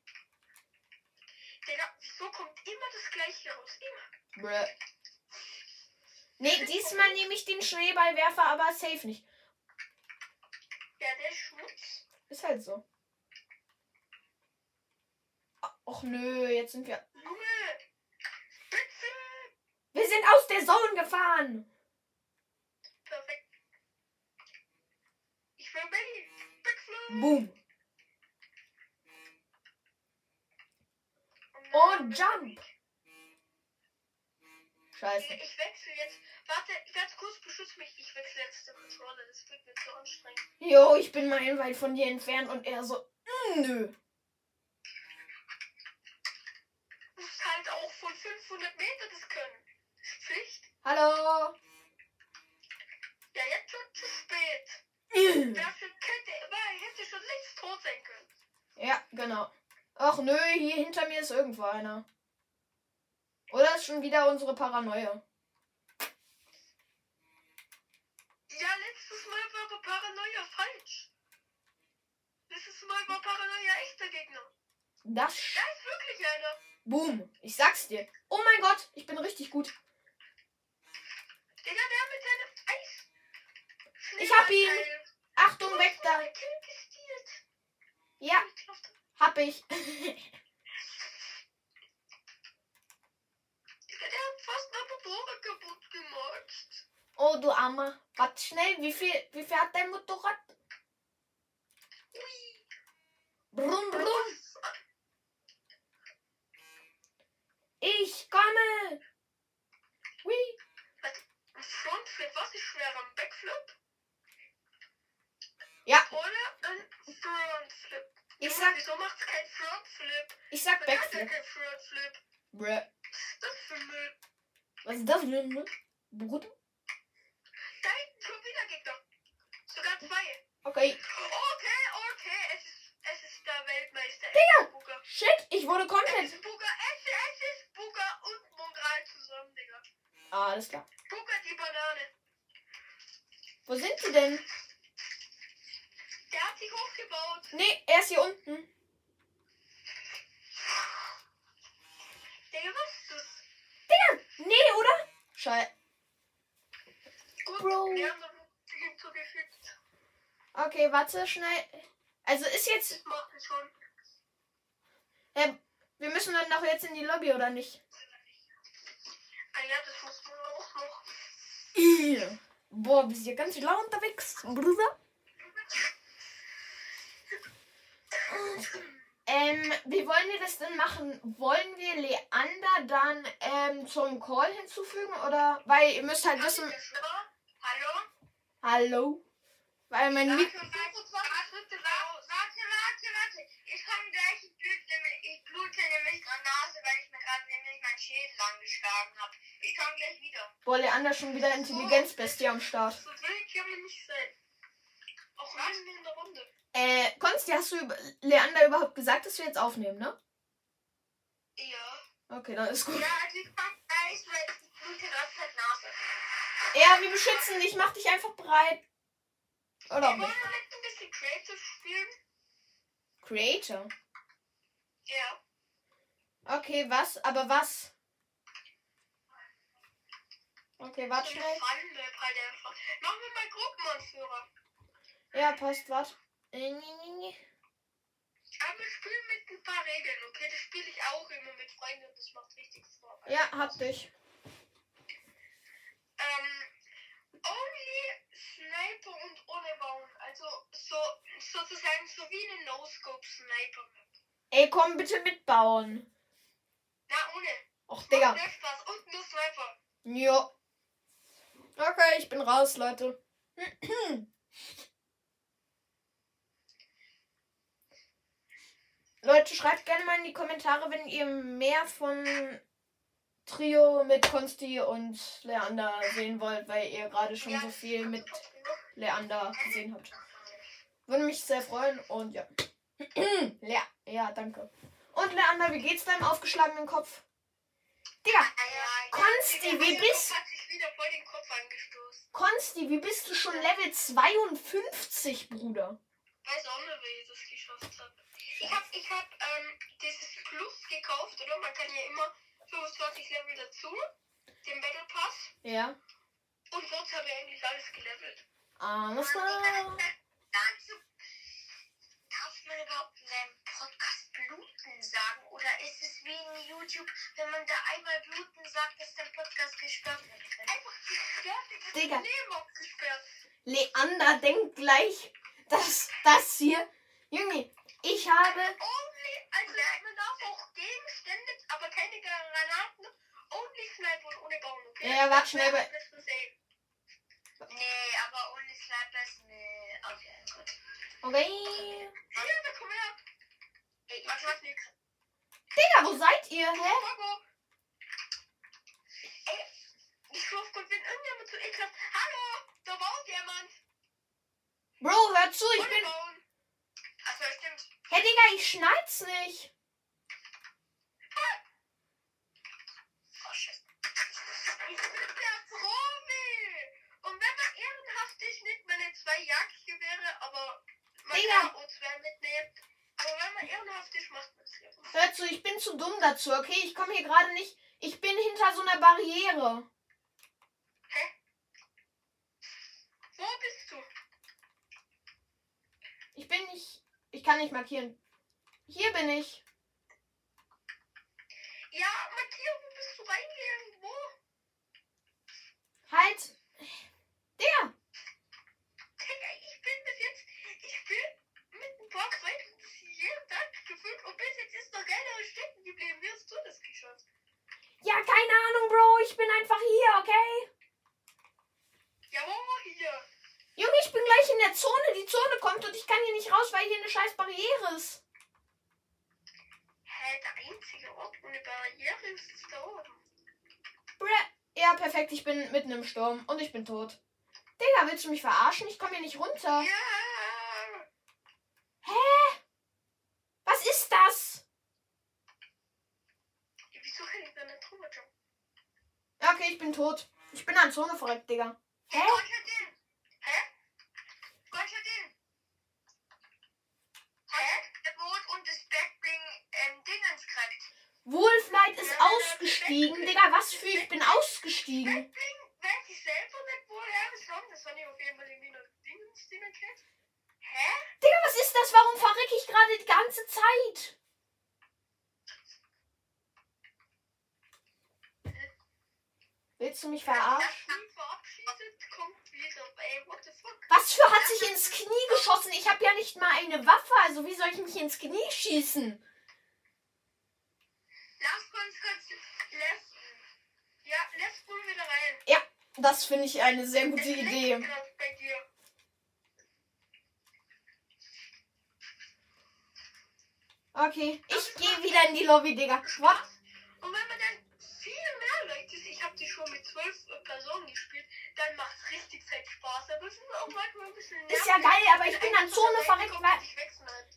Digga, wieso kommt immer das gleiche raus? Immer. Brr. Nee, diesmal nehme ich den Schneeballwerfer, aber safe nicht. Ja, der Schmutz. Ist halt so. Och nö, jetzt sind wir. Wir sind aus der Zone gefahren. Perfekt. Ich will. Boom. Und jump. Scheiße. Ich wechsle jetzt. Warte, ganz kurz, beschütz mich. Ich wechsle jetzt den Controller. Das wird mir zu anstrengend. Jo, ich bin meilenweit von dir entfernt und er so. Mm, nö. Du musst halt auch von 500 Meter das können. Das ist Pflicht. Hallo. Ja, jetzt schon zu spät. *clears throat* Dafür könnte, hätte schon längst tot sein können. Ja, genau. Ach nö, hier hinter mir ist irgendwo einer. Oder ist schon wieder unsere Paranoia? Ja, letztes Mal war aber Paranoia falsch. Letztes Mal war Paranoia echter Gegner. Das. Da ist wirklich einer. Boom. Ich sag's dir. Oh mein Gott, ich bin richtig gut. Digga, der mit seinem Eis. Ich hab ihn. Achtung, Du weg da. Ja, hab ich. Der *laughs* hat fast mein Motorrad kaputt gemacht. Oh, du Armer. Warte schnell, wie viel, wie viel hat dein Motorrad? Ui. Brumm, brumm. Was? Ich komme. Hui. Ein Frontflip, was ist schwerer? Ein Backflip? Ja. Oder ein Frontflip? Ich Junge, sag, Wieso macht's kein Frontflip? ich sag Man hat ja Backflip. kein Frontflip. Bruh. Was ist das für Müll? Was ist das denn? ne? Bruder? Da hinten schon wieder Gegner. Sogar zwei. Okay. Okay, okay, es ist, es ist der Weltmeister. Digga! Es ist Booker. Shit, ich wurde Es komplett. ist Booker, es, es ist Booker und Mongral zusammen, Digga. Ah, alles klar. Booker die Banane. Wo sind sie denn? Der hat sich hochgebaut. Nee, er ist hier unten. Digga, was ist das? Nee, oder? Scheiße. Gut, Bro. wir haben noch hinzugefügt. Okay, warte, schnell. Also ist jetzt. Schon. Äh, wir müssen dann doch jetzt in die Lobby, oder nicht? Ah ja, das muss man auch noch. Ih. Boah, bist ja ganz schlau unterwegs, Bruder. Ähm, wie wollen wir das denn machen? Wollen wir Leander dann ähm, zum Call hinzufügen? Oder? Weil ihr müsst halt wissen. Hallo? Hallo? Weil mein Warte, Mik warte, warte, warte, warte, warte. Ich komme gleich, ich blute, ich blute nämlich gerade Nase, weil ich mir gerade nämlich meinen Schädel angeschlagen habe. Ich komme gleich Leander schon wieder Intelligenzbestie am Start. So wild kann man nicht sein. Auch mitten in der Runde. Äh, Konsti, hast du über- Leander überhaupt gesagt, dass wir jetzt aufnehmen, ne? Ja. Okay, dann ist gut. Ja, also halt Nase. Ja, wir beschützen dich. Mach dich einfach bereit. Oder auch Wir wollen nicht. jetzt ein bisschen Creative spielen. Creator. Ja. Okay, was? Aber was? Okay, warte schnell. Machen wir mal Gruppenanführer. Ja, passt, warte. Äh, nee, nee, nee. Aber wir spielen mit ein paar Regeln, okay? Das spiele ich auch immer mit Freunden und das macht richtig Spaß. Ja, hab dich. Ähm, only Sniper und ohne Bauen. Also so sozusagen so wie eine No-Scope-Sniper. Ey, komm bitte mitbauen. Na, ohne. Och, Digga. Spaß. Und nur Sniper. Ja. Okay, ich bin raus, Leute. Leute, schreibt gerne mal in die Kommentare, wenn ihr mehr von Trio mit Konsti und Leander sehen wollt, weil ihr gerade schon so viel mit Leander gesehen habt. Würde mich sehr freuen und ja. *clears throat* ja, ja, danke. Und Leander, wie geht's deinem aufgeschlagenen Kopf? Digga, Konsti, wie bist sich wieder voll den Kopf angestoßen. Konsti, wie bist du schon Level 52, Bruder? Weiß auch nicht, wie ich das geschafft habe. Ich habe ich hab, ähm, dieses Plus gekauft, oder? Man kann ja immer 25 Level dazu. Den Battle Pass. Ja. Und sonst habe ich eigentlich alles gelevelt. Alles klar. *laughs* Darf man überhaupt in einem Podcast bluten sagen? Oder ist es wie in YouTube, wenn man da einmal bluten sagt, ist der Podcast gesperrt? Einfach gesperrt, Digga. Leben abgesperrt. Leander denkt gleich, dass das hier. Junge, ich habe. Only, also man darf auch Gegenstände, aber keine Granaten. Only Sniper und ohne Bauen, okay? Ja, warte schnell. Nee, aber ohne Sniper ist nee. Okay, gut. Okay. Ja, da komm her. Ey, ich mach nix. Digga, wo seid ihr? Hä? Ey, ich schwör Gott, wenn irgendjemand zu ekelhaft. Hallo, da baut jemand. Bro, hör zu, ich Ohne bin. Bauen. Achso, stimmt. Hey, Digga, ich schneid's nicht. Oh, shit. Ich bin der Profi. Und wenn man ehrenhaft ist, nimmt man nicht zwei Jagdgewehre, aber man Digga. kann auch zwei mitnehmen. Aber wenn man ehrenhaft ist, macht man es ja. Hör zu, ich bin zu dumm dazu, okay? Ich komme hier gerade nicht. Ich bin hinter so einer Barriere. Wo bist du? Ich bin nicht. Ich kann nicht markieren. Hier bin ich. Ja, markier, wo bist du reingegangen? Wo? Halt. Der. Digga, ich bin bis jetzt, ich bin mit paar Freunden jeden Gefüllt und jetzt ist noch keiner stecken geblieben. Wie hast du das geschafft? Ja, keine Ahnung, Bro. Ich bin einfach hier, okay? Ja, wo hier? Junge, ich bin gleich in der Zone. Die Zone kommt und ich kann hier nicht raus, weil hier eine scheiß Barriere ist. Hä, der einzige Ort ohne Barriere ist da oben. Bruh. Ja, perfekt. Ich bin mitten im Sturm und ich bin tot. Digga, willst du mich verarschen? Ich komme hier nicht runter. Ja! Was ist das? Wieso kann ich da nicht drüber jumpen? Ja, okay, ich bin tot. Ich bin an Zone verreckt, Digga. Hä? Konstantin! Hä? Der Boot und das Backbling ähm, Dingens kriegt. Wolflight ist ausgestiegen. Digga, was für ich bin ausgestiegen. Backbling, weiß ich selber nicht, woher das haben. Das war nicht auf jeden Fall irgendwie noch Dingens, die man kennt. Hä? Digga, was ist das? Warum verrecke ich gerade die ganze Zeit? Willst du mich verarschen? Das Team verabschiedet, kommt wieder. Ey, what the fuck? Was für hat sich ins Knie geschossen? Ich habe ja nicht mal eine Waffe. Also wie soll ich mich ins Knie schießen? Lass uns kurz Left. Ja, Left Bull wieder rein. Das finde ich eine sehr gute Idee. Okay, ich gehe wieder in die Lobby, Digga. What? Und wenn man dann viel mehr Leute ist, ich habe die schon mit zwölf Personen gespielt, dann macht es richtig fett Spaß. Aber es ist auch manchmal ein bisschen Ist ja geil, aber ich bin an Zone verreckt, weil...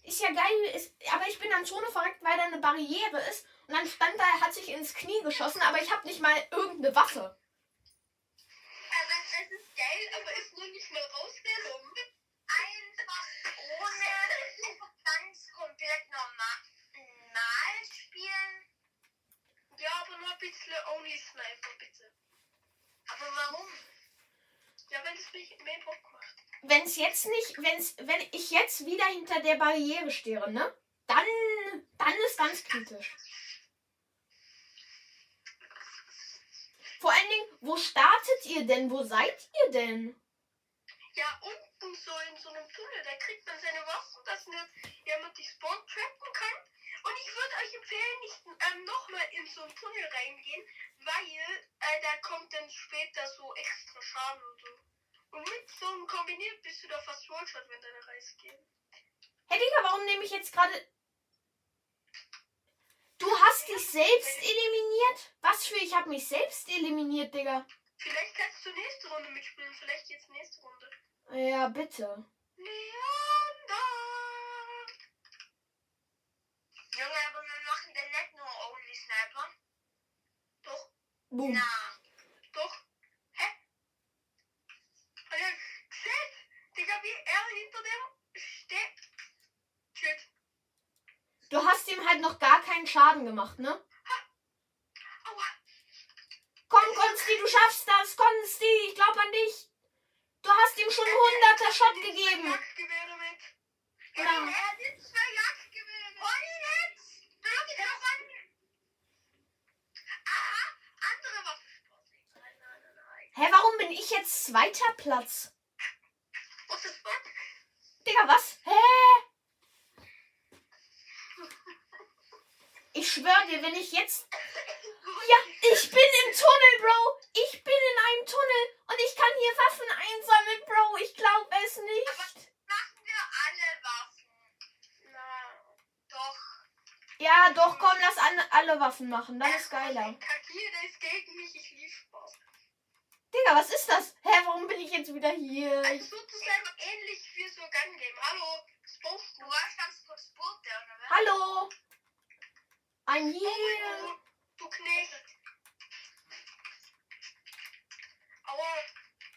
Ist ja geil, ist, aber ich bin an Zone verreckt, weil da eine Barriere ist. Und dann stand da, er hat sich ins Knie geschossen, aber ich habe nicht mal irgendeine Waffe. Also es ist geil, aber ist nur nicht mal rausgekommen. Einfach ohne, einfach ganz komplett normal spielen. Ja, aber nur ein bisschen Only Sniper, bitte. Aber warum? Ja, wenn es mich mehr Bock macht. Wenn es jetzt nicht, wenn's, wenn ich jetzt wieder hinter der Barriere stehe, ne? Dann, dann ist ganz kritisch. Vor allen Dingen, wo startet ihr denn? Wo seid ihr denn? Ja, unten so in so einem Tunnel, da kriegt man seine Waffen, dass jemand die Spawn trappen kann. Und ich würde euch empfehlen, nicht ähm, nochmal in so einen Tunnel reingehen, weil äh, da kommt dann später so extra Schaden und so. Und mit so einem kombiniert bist du da fast One-Shot, wenn deine Reise gehen. Hey Digga, warum nehme ich jetzt gerade. Du hast dich selbst eliminiert? Was für ich habe mich selbst eliminiert, Digga. Vielleicht kannst du nächste Runde mitspielen, vielleicht jetzt nächste Runde. Ja, bitte. Leander! Junge, aber wir machen den nicht nur Only Sniper. Doch, Boom. na. Doch. Hä? Hat er gesehen? Digga, wie er hinter dem steht. Shit. Du hast ihm halt noch gar keinen Schaden gemacht, ne? Komm, Konsti, du schaffst das, Konsti, ich glaub an dich. Du hast ihm schon hunderter Shot gegeben. Er hat jetzt zwei Jagdgewehre. Und jetzt. An. Aha, andere. Hä, warum bin ich jetzt zweiter Platz? Digga, was? Hä? Ich schwör dir, wenn ich jetzt. Ja, ich bin im Tunnel, Bro. Ich bin in einem Tunnel und ich kann hier Waffen einsammeln, Bro. Ich glaube es nicht. Machen wir alle Waffen. Na, doch. Ja, doch, komm, lass an, alle Waffen machen. Dann ist geiler. Kakier, der ist gegen mich. Ich liebe Spaß. Digga, was ist das? Hä, warum bin ich jetzt wieder hier? Also sozusagen ähnlich wie so Gun Game. Hallo, Spoof. Du warst ganz kurz Sport, der, oder was? Hallo? I'm Oh, here. du Knecht. Aua.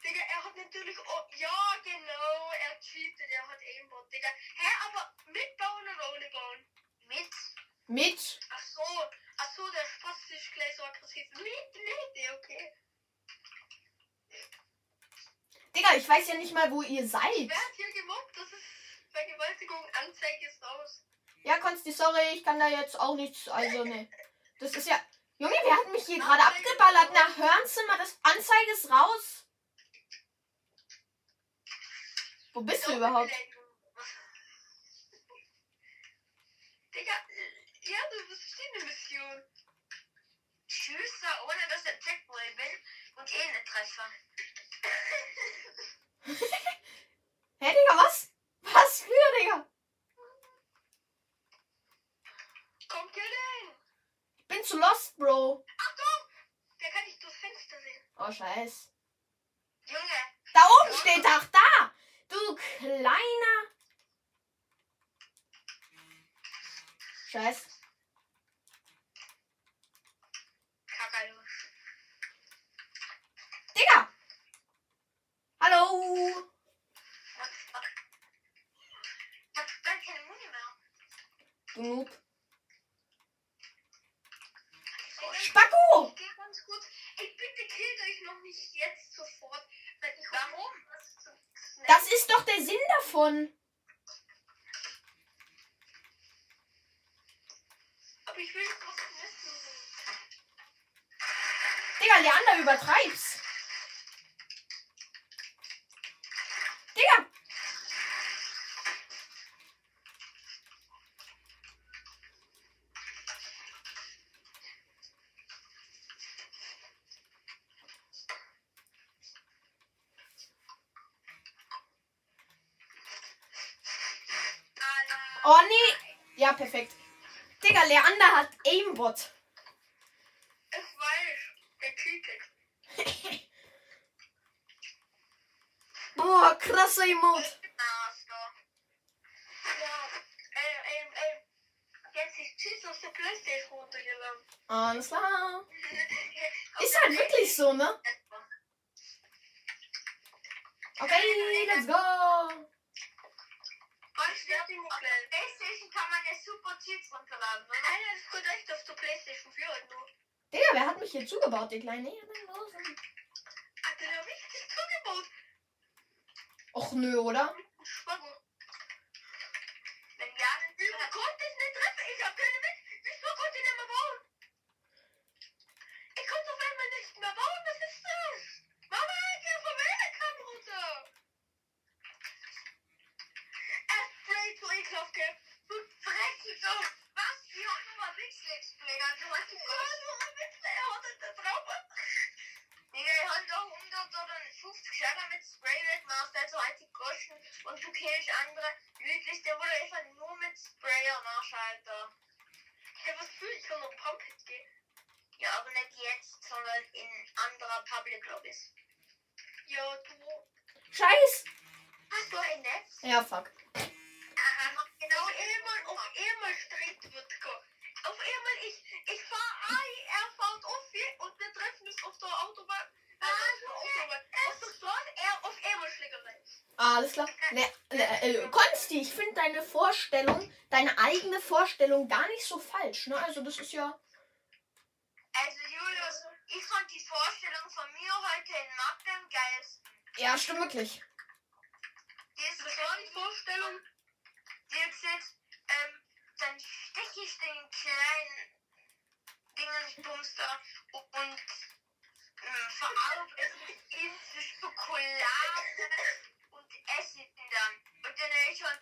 Digga, er hat natürlich. Oh, ja, genau. Er cheatet. Er hat Aimbot, Digga. Hä, aber mitbauen oder ohne bauen? Mit. Mit. Ach so. Ach so, der Spaß ist gleich so aggressiv. Mit, mit, okay. Digga, ich weiß ja nicht mal, wo ihr seid. Wer hat hier gemobbt? Das ist Vergewaltigung. Anzeige ist raus. Ja, Konsti, sorry, ich kann da jetzt auch nichts. Also, ne. Das ist ja. Junge, wer hat mich hier gerade abgeballert? Na, hören Sie mal, das Anzeige ist raus. Wo bist du überhaupt? Digga, ja, das ist eine Mission. Schüsse, ohne dass er Checkpoint bin und eh nicht treffe. *laughs* Hä, Digga, was? Was für, Digga? Komm, kill den! Ich bin zu lost, Bro. Achtung! Der kann nicht durchs Fenster sehen. Oh, scheiß. Junge, Da oben steht doch da. Du kleiner. Scheiß. Kakadu. Digga. Hallo. What the fuck? Ich hab gar keine Muni mehr. Du Noob. Oh, ich- ganz gut. Ey, bitte killt euch noch nicht jetzt sofort. Warum? Das ist doch der Sinn davon. Aber ich will was wissen. Digga, Leander, übertreib's. Digga. Alter. Oh, nee. Ja, perfekt. Digga, Leander hat Aimbot. Ich weiß. Der cheatet. Boah, krasser Emote. Master. Ja. Ey, ey, ey. Jetzt ist Cheats aus der Playstation runtergeladen. Alles klar. Ist halt wirklich so, ne? Okay, let's go. Weißt du, die nicht gleich. Playstation kann man ja super Cheats runterladen, oder? Nein, das kommt echt auf der Playstation 4 halt nur. Digga, wer hat mich hier zugebaut, die kleine? Ja, dann los. Hat der da richtig zugebaut? Och nö, oder? Schwanger. Wenn ja, dann Wieso konnte ich nicht treffen? Ich hab keine mit. Wieso konnte ich nicht mehr bauen? Ich konnte auf einmal nicht mehr bauen. Witz-Let's Play, also was die Kosten. Witz-Player hat er da drauf. Digga, ich hab da 100 oder 50 Schäden mit Spray weggemacht, also halt die Kosten. Und du killst andere. Wirklich, der wurde einfach nur mit Sprayer nachschalten. Hey, was für? Ich kann noch Pump-Hit gehen. Ja, aber nicht jetzt, sondern in anderer Public Lobbys. Ja, du. Scheiß! Hast du ein Netz? Ja, fuck. Aha, genau. Auf einmal, auf einmal Streit wird. Auf einmal, ich, ich fahr ein, er fährt auf und wir treffen uns auf der Autobahn. Äh, auf der Autobahn. Auf der Straße, er auf einmal Schlägerei. Ah, alles klar. Ne, ne, äh, Konsti, ich finde deine Vorstellung, deine eigene Vorstellung gar nicht so falsch. Ne? Also das ist ja. Ich fand die Vorstellung von mir heute in Mathe am geilsten. Ja, stimmt wirklich. Die ist Das war die Vorstellung. die jetzt jetzt, ähm, dann steche ich den kleinen Dingensbums da und ähm, verarbeite es in Schokolade und esse ihn dann. Und dann höre ich schon,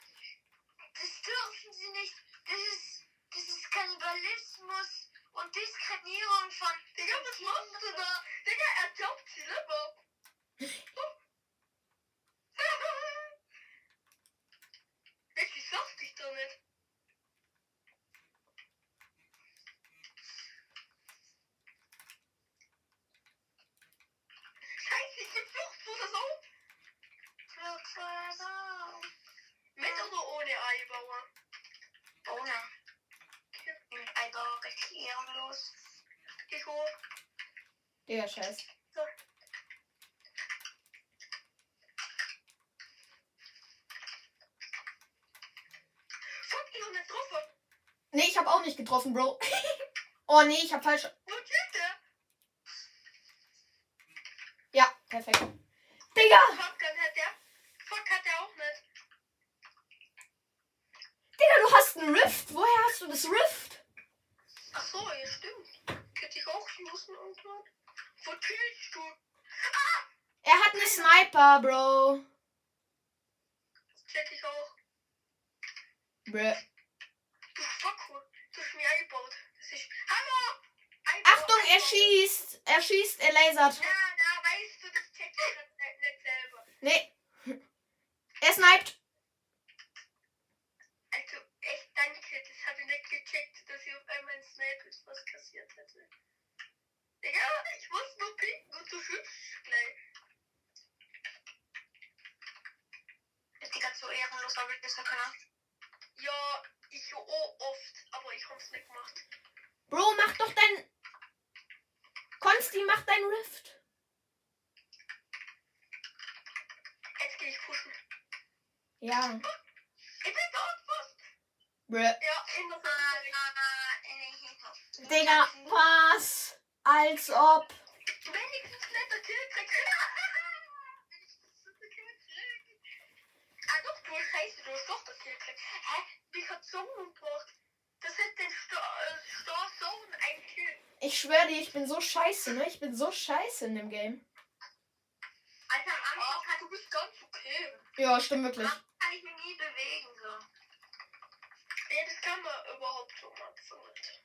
das dürfen sie nicht, das ist, das ist Kannibalismus und Diskriminierung von Digga, was machst du da? Digga, er jobbt sie lieber. *laughs* Wirklich, doch nicht. Scheiße, ich bin Fluchtfuß auf. Mit oder ohne Eibauer? Ohne. Einfach richtig ehrenlos. Ich hoch. Digga, scheiß. Fuck, ich hab nicht getroffen. Nee, ich habe auch nicht getroffen, Bro. *laughs* oh nee, ich habe falsch. Wo steht der? Ja, perfekt. Digga! Fuck, dann hat der. Fuck, hat der auch nicht. Digga, du hast einen Rift. Woher hast du das Rift? Ach so, ja, stimmt. Könnte ich auch usen irgendwann. Wo killst du? Er hat einen Sniper, Bro. Check ich auch. Bruh. Du Fuckhole. Du hast mich eingebaut. Das ist. Hallo! Einbau, Achtung, er Einbau. schießt. Er schießt, er lasert. Na, na, weißt du, das check ich nicht, nicht, selber. Nee. Er sniped. Also, echt danke. Das habe ich nicht gecheckt, dass ich auf einmal ein Snipe ist, was kassiert hätte. Digga, ich muss nur pinken und du schützt gleich. Ist die ganz so ehrenlos, aber ich das können. Ja, ich auch oft, aber ich hab's nicht gemacht. Bro, mach doch dein. Konsti, mach dein Rift. Jetzt geh ich pushen. Ja. Ich bin tot fast. Bruh. Ja, in der Ah, Digga, was? Als ob. Wenigstens der Killtrick. *laughs* Ah doch, du scheiße, du hast doch der Killtrick. Hä? Mich hat so umgebracht. Das hat den Star Zone ein Kill. Ich schwöre dir, ich bin so scheiße, ne? Ich bin so scheiße in dem Game. Alter, Ach, du bist ganz okay. Ja, stimmt wirklich. kann ich mich nie bewegen. So. Ja, das kann man überhaupt so machen. nicht.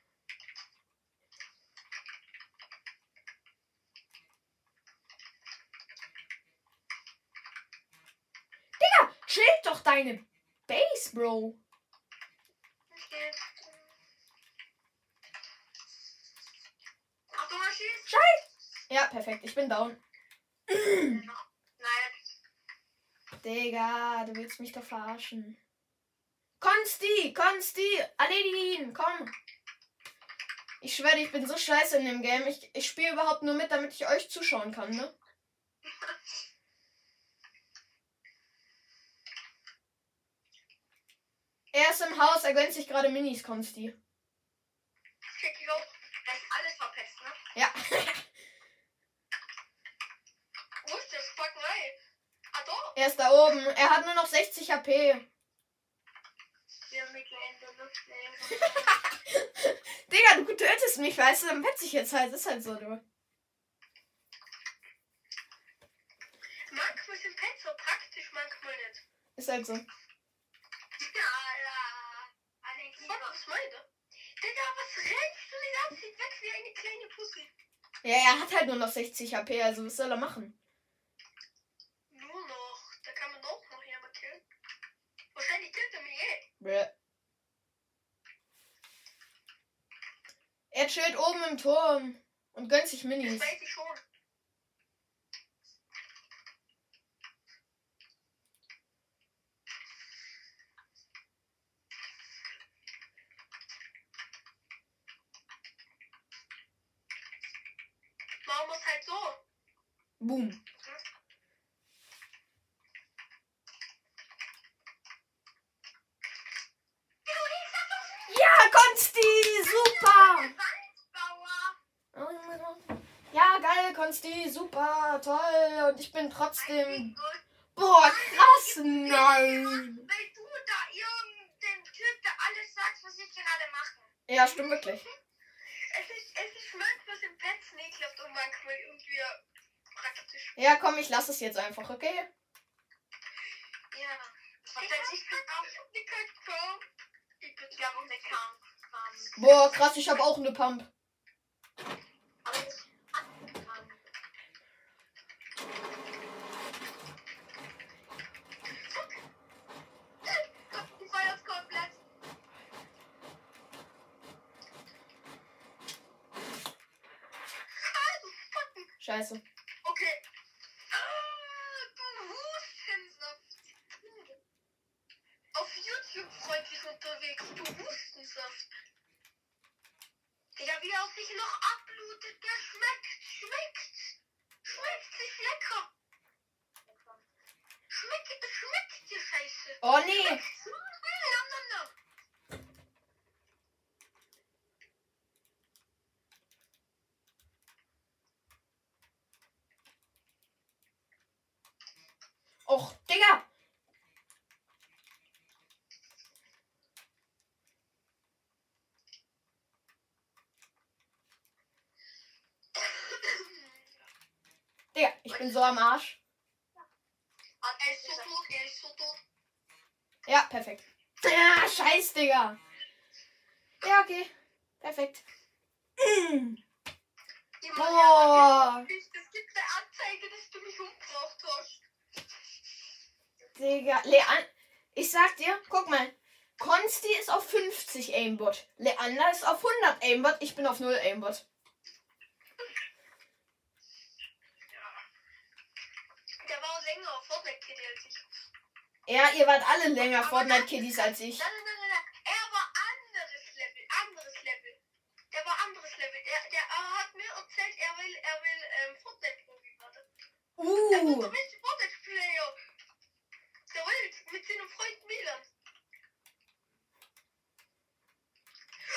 Chill doch deine Base, Bro. Okay. Schießt. Ja, perfekt. Ich bin down. Nein. Digga, du willst mich doch verarschen. Konsti, Konsti, erledige komm. Ich schwöre, ich bin so scheiße in dem Game. Ich, ich spiele überhaupt nur mit, damit ich euch zuschauen kann, ne? Er ist im Haus, er gönnt sich gerade Minis, Konsti. Auch. Das ist alles verpetzt, ne? Ja. *laughs* Wo ist der Spackerei? Ah, doch. er ist da oben. Er hat nur noch 60 HP. Wir haben Mittel in der Luft. ey. Digga, du tötest mich, weißt du? Dann petz ich jetzt halt. Ist halt so, du. Manchmal sind Pets so praktisch, manchmal nicht. Ist halt so. Fuck, was meint er? Digga, was rennst du die ganze Zeit weg wie eine kleine Pussy? Ja, er hat halt nur noch 60 HP, also was soll er machen? Nur noch. Da kann man auch noch jemand killen. Wahrscheinlich killt er mich eh. Bäh. Er chillt oben im Turm und gönnt sich Das Minis. weiß ich schon. Machen wir es halt so. Boom. Ja, Konsti, super. Ja, geil, Konsti, super, toll. Und ich bin trotzdem. Boah, krass, nein. Weil du da irgendein Typ, der alles sagt, was ich gerade mache. Ja, stimmt wirklich. Es ist, es ist manchmal im Bett ekelhaft und manchmal irgendwie praktisch. Ja, komm, ich lass es jetzt einfach, okay? Ja. Was ich. Ich auch eine Kampf. Boah, krass, ich habe auch eine Pump. Aber ich kann. Ich war jetzt komplett. Ah, du fucking Scheiße. Okay. Ah, du Hustensaft. Auf YouTube freundlich unterwegs. Du Hustensaft. Digga, wie er sich noch abblutet. Der schmeckt. Schmeckt. Schmeckt sich lecker. Schmeckt, schmeckt die Scheiße. Oh nee. Nom, nom, nom. Och, Digga. Digga, ich bin so am Arsch. Ah, Er ist so tot, er ist so tot. Ja, perfekt. Ja, scheiß, Digga. Ja, okay. Perfekt. Mm. Boah. Es gibt eine Anzeige, dass du mich umgebracht hast. Digga. Lean ich sag dir, guck mal. Konsti ist auf 50 Aimbot. Leander ist auf 100 Aimbot. Ich bin auf 0 Aimbot. Der war länger auf Fortnite Kitty als ich. Ja, ihr wart alle länger Fortnite-Kiddies als ich. Nein, nein, nein, nein. Er war anderes Level, anderes Level. Der war anderes Level. Der, der er hat mir erzählt, er will, er will ähm, Fortnite-Profi werden. Er Uh. Fortnite-Player. Der will mit seinem Freund Milan.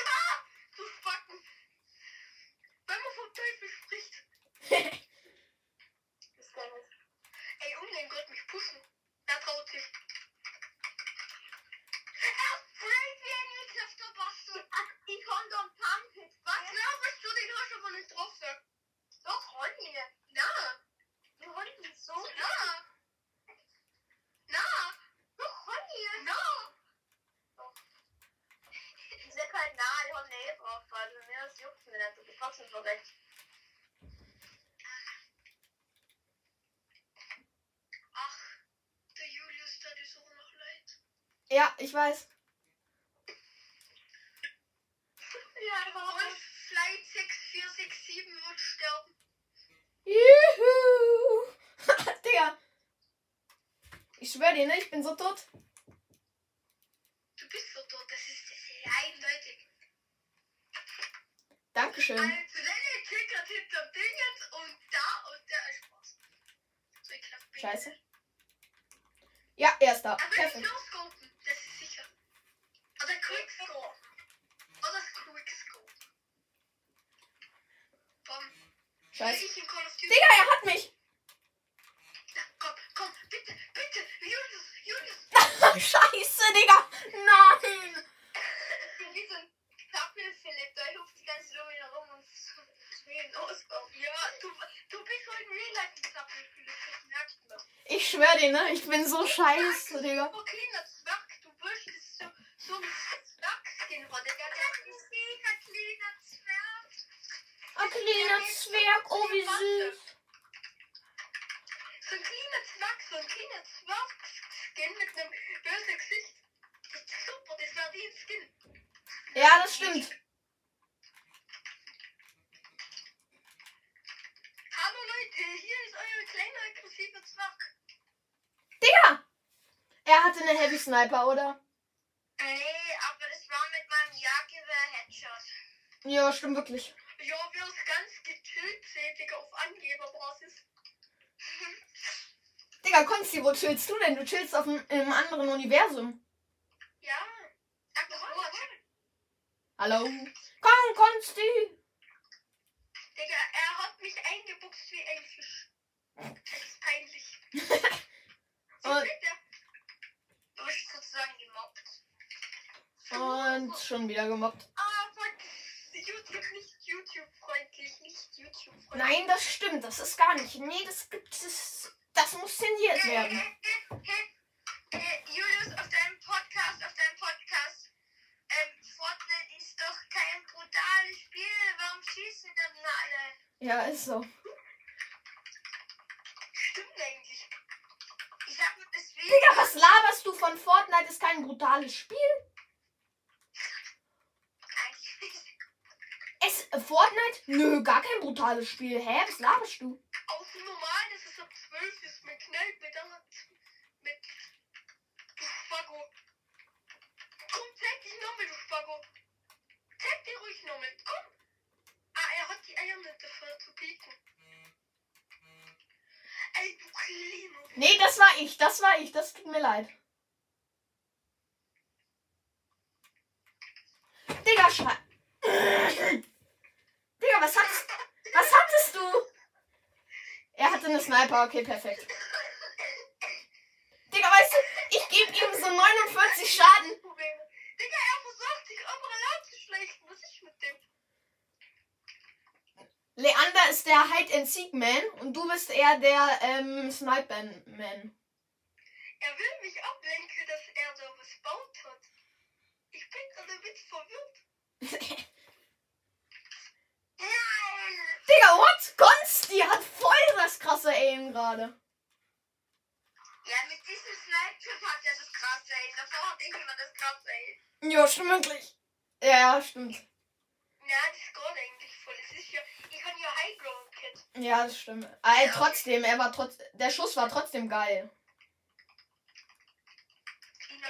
Ah, du Spacken. Wenn man vom Teufel spricht. Das kann ich. Ey, Ungarn Gott mich pushen. Er traut sich. Er sprayt wie ein ekelhafter Bastard. Ich kann da einen Pump Was laberst du? Den hast du aber nicht getroffen. Doch, Ronny. Na. Du Ronny, so. Na. Na. Doch, Ronny. Na. Doch. Ich sag halt na, die haben eine drauf. Also, mir das juckt mir nicht. Du bist trotzdem verreckt. Ach, der Julius, der ist so noch leid. Ja, ich weiß. Ja, Und Flight 6467 wird sterben. Juhu. *laughs* Digga. Ich schwör dir, ne? Ich bin so tot. Du bist so tot, das ist, das ist eindeutig. Dankeschön. Also, Lenny klickert hinter Dingens und da und der ist Spaß. So, ich glaub, bin- Scheiße. Ja, er ist da. Er will nicht Perfekt. losgolten, das ist sicher. Oder Quickscope. Oder das Quickscope. Komm. Scheiße. Ich in Call of Duty. Digga, er hat mich. Na, komm, komm, bitte, bitte, Julius, Julius. Scheiße, Digga. Nein. Wie so ein Zappel-Philipp, da hüpft die ganze Zeit wieder rum und will loskommen. Ja, du, du bist so ein Real-Life ein Zappel-Philipp, das merkst du noch. Ich schwör dir, ne? Ich bin so scheiße, Digga. Okay, das Zwerg, du wirst es so, so ein Zwergskin heute, der, der ist kleiner Zwerg. Oh, wie süß. So ein kleiner Zwerg, so ein kleiner Zwerg-Skin mit einem bösen Gesicht. Das ist super, das wäre wie ein Skin. Ja, das stimmt. Hallo Leute, hier ist euer kleiner aggressiver Zwerg. Digga! Er hatte eine Heavy Sniper, oder? Nee, aber das war mit meinem Jagdgewehr-Headshot. Ja, stimmt wirklich. Ja, wir sind ganz seht Digga, auf Angeberbasis. *laughs* Digga, Konsti, wo chillst du denn? Du chillst auf einem, anderen Universum. Ja. Hallo? Komm, Konsti! Digga, er hat mich eingebuchst wie ein Fisch. Das ist peinlich. Und- Siehst du? Du bist sozusagen gemobbt. Und schon wieder gemobbt. Ah, fuck. YouTube nicht YouTube-freundlich, nicht YouTube-freundlich. Nein, das stimmt. Das ist gar nicht. Nee, das gibt es. Das muss zensiert werden. Äh, äh, Julius, auf deinem Podcast, auf deinem Podcast, ähm, Fortnite ist doch kein brutales Spiel. Warum schießen dann alle? Ja, ist so. Stimmt eigentlich. Ich hab mir deswegen. Digga, was laberst du von Fortnite? Ist kein brutales Spiel. Eigentlich nicht. Es, äh, Fortnite? Nö, gar kein brutales Spiel. Hä, was laberst du? Auf normal, das ist ab 12 ist mit Knall, mit der mit. Du Spaggo. Komm, zeig dich nochmal, du Spaggo. Dir ruhig nochmal. Komm. Ah, er hat die Eier nicht dafür zu bieten. Ey, du Kleiner. Nee, das war ich. Das war ich. Das tut mir leid. Digga, schrei. Digga, was hattest, was hattest du? Er hatte eine Sniper. Okay, perfekt. Digga, weißt du, ich gebe ihm so 49 Schaden. Digga, er versucht sich überall abzuschlechten. Was ist mit dem? Leander ist der Hide-and-Seek-Man und du bist eher der ähm, Sniper-Man. Er will mich ablenken, dass er da was baut hat. Ich bin also mit verwirrt. *laughs* Nein! Digga, what? Konsti hat voll das krasse Aim gerade. Ja, mit diesem Sniper hat er das krasse Aim. Davor hat irgendjemand das krasse Aim. Ja, stimmt wirklich. Ja, stimmt. Ja, das ist gerade eigentlich voll. Es ist ja, kann ja Highground Kit. Ja, das stimmt. Äh, trotzdem, er war trotz, der Schuss war trotzdem geil.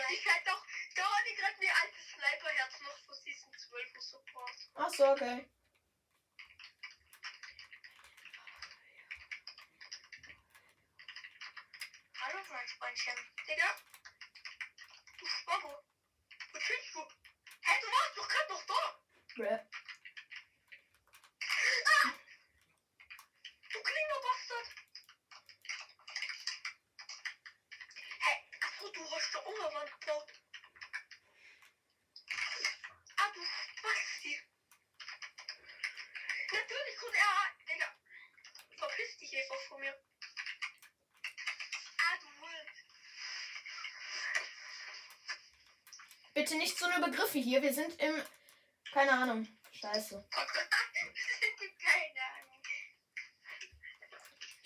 Ich halt doch, da hatte ich gerade mir altes Sniper-Herz noch von Season 12 und Support. Ach so, okay. Hallo, mein Freundchen. Digga. Du chillst du? Hä, du warst doch gerade noch da. Bräh. Du kleiner Bastard! Hä? Achso, du hast da Oberwand gebaut. Ah, du Spasti. Natürlich kommt er. Digga. Verpiss dich einfach von mir. Ah, du Wolf. Bitte nicht so eine Begriffe hier. Wir sind im. Keine Ahnung. Scheiße. Keine Ahnung.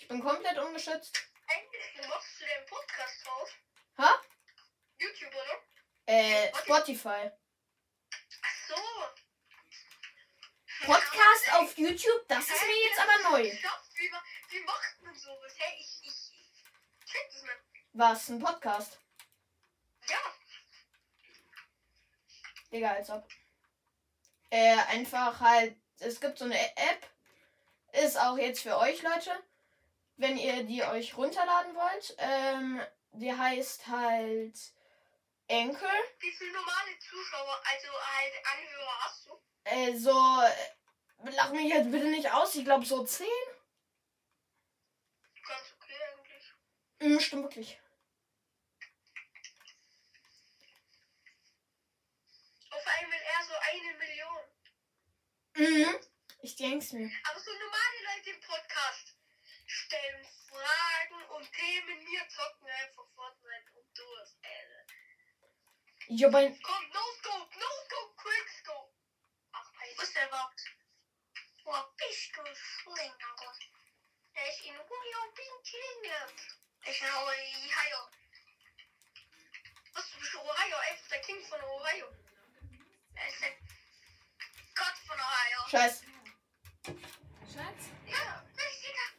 Ich bin komplett ungeschützt. Eigentlich, machst du den Podcast drauf? Ha? YouTube, oder? Äh, Spotify. Ach so. Podcast auf YouTube, das ist mir jetzt aber neu. Wie, wie macht man sowas? Hey, ich, ich, ich check das nicht. Was? Ein Podcast? Ja, Digga, als ob. Äh, einfach halt. Es gibt so eine App. Ist auch jetzt für euch, Leute. Wenn ihr die euch runterladen wollt. Ähm, die heißt halt. Anchor. wie viele normale Zuschauer, also halt Anhörer hast du? Äh, so. äh, Lach mich jetzt bitte nicht aus. Ich glaube so 10. Ganz okay eigentlich. Hm, stimmt wirklich. Auf einmal eher so eine Million. Mhm. Ich denk's mir. Aber so normale Leute im Podcast stellen Fragen und Themen, wir zocken einfach Fortnite und durch. Äh, Ja, bei. komm, no scope, no scope, quick scope. Ach. Was ist der überhaupt? Wo bist Slinger. Er ist in Ohio Pinkinger. Er ist in Ohio. Was, du bist Ohio? Ist der King von Ohio. Er ist der Gott von Ohio. Scheiß. Schatz, Ja, richtiger. Schatz,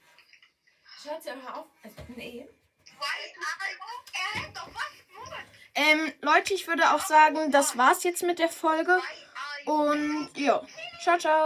ja, hör auf. Also, nee. Ähm, Leute, ich würde auch sagen, das war's jetzt mit der Folge. Und ja, ciao, ciao.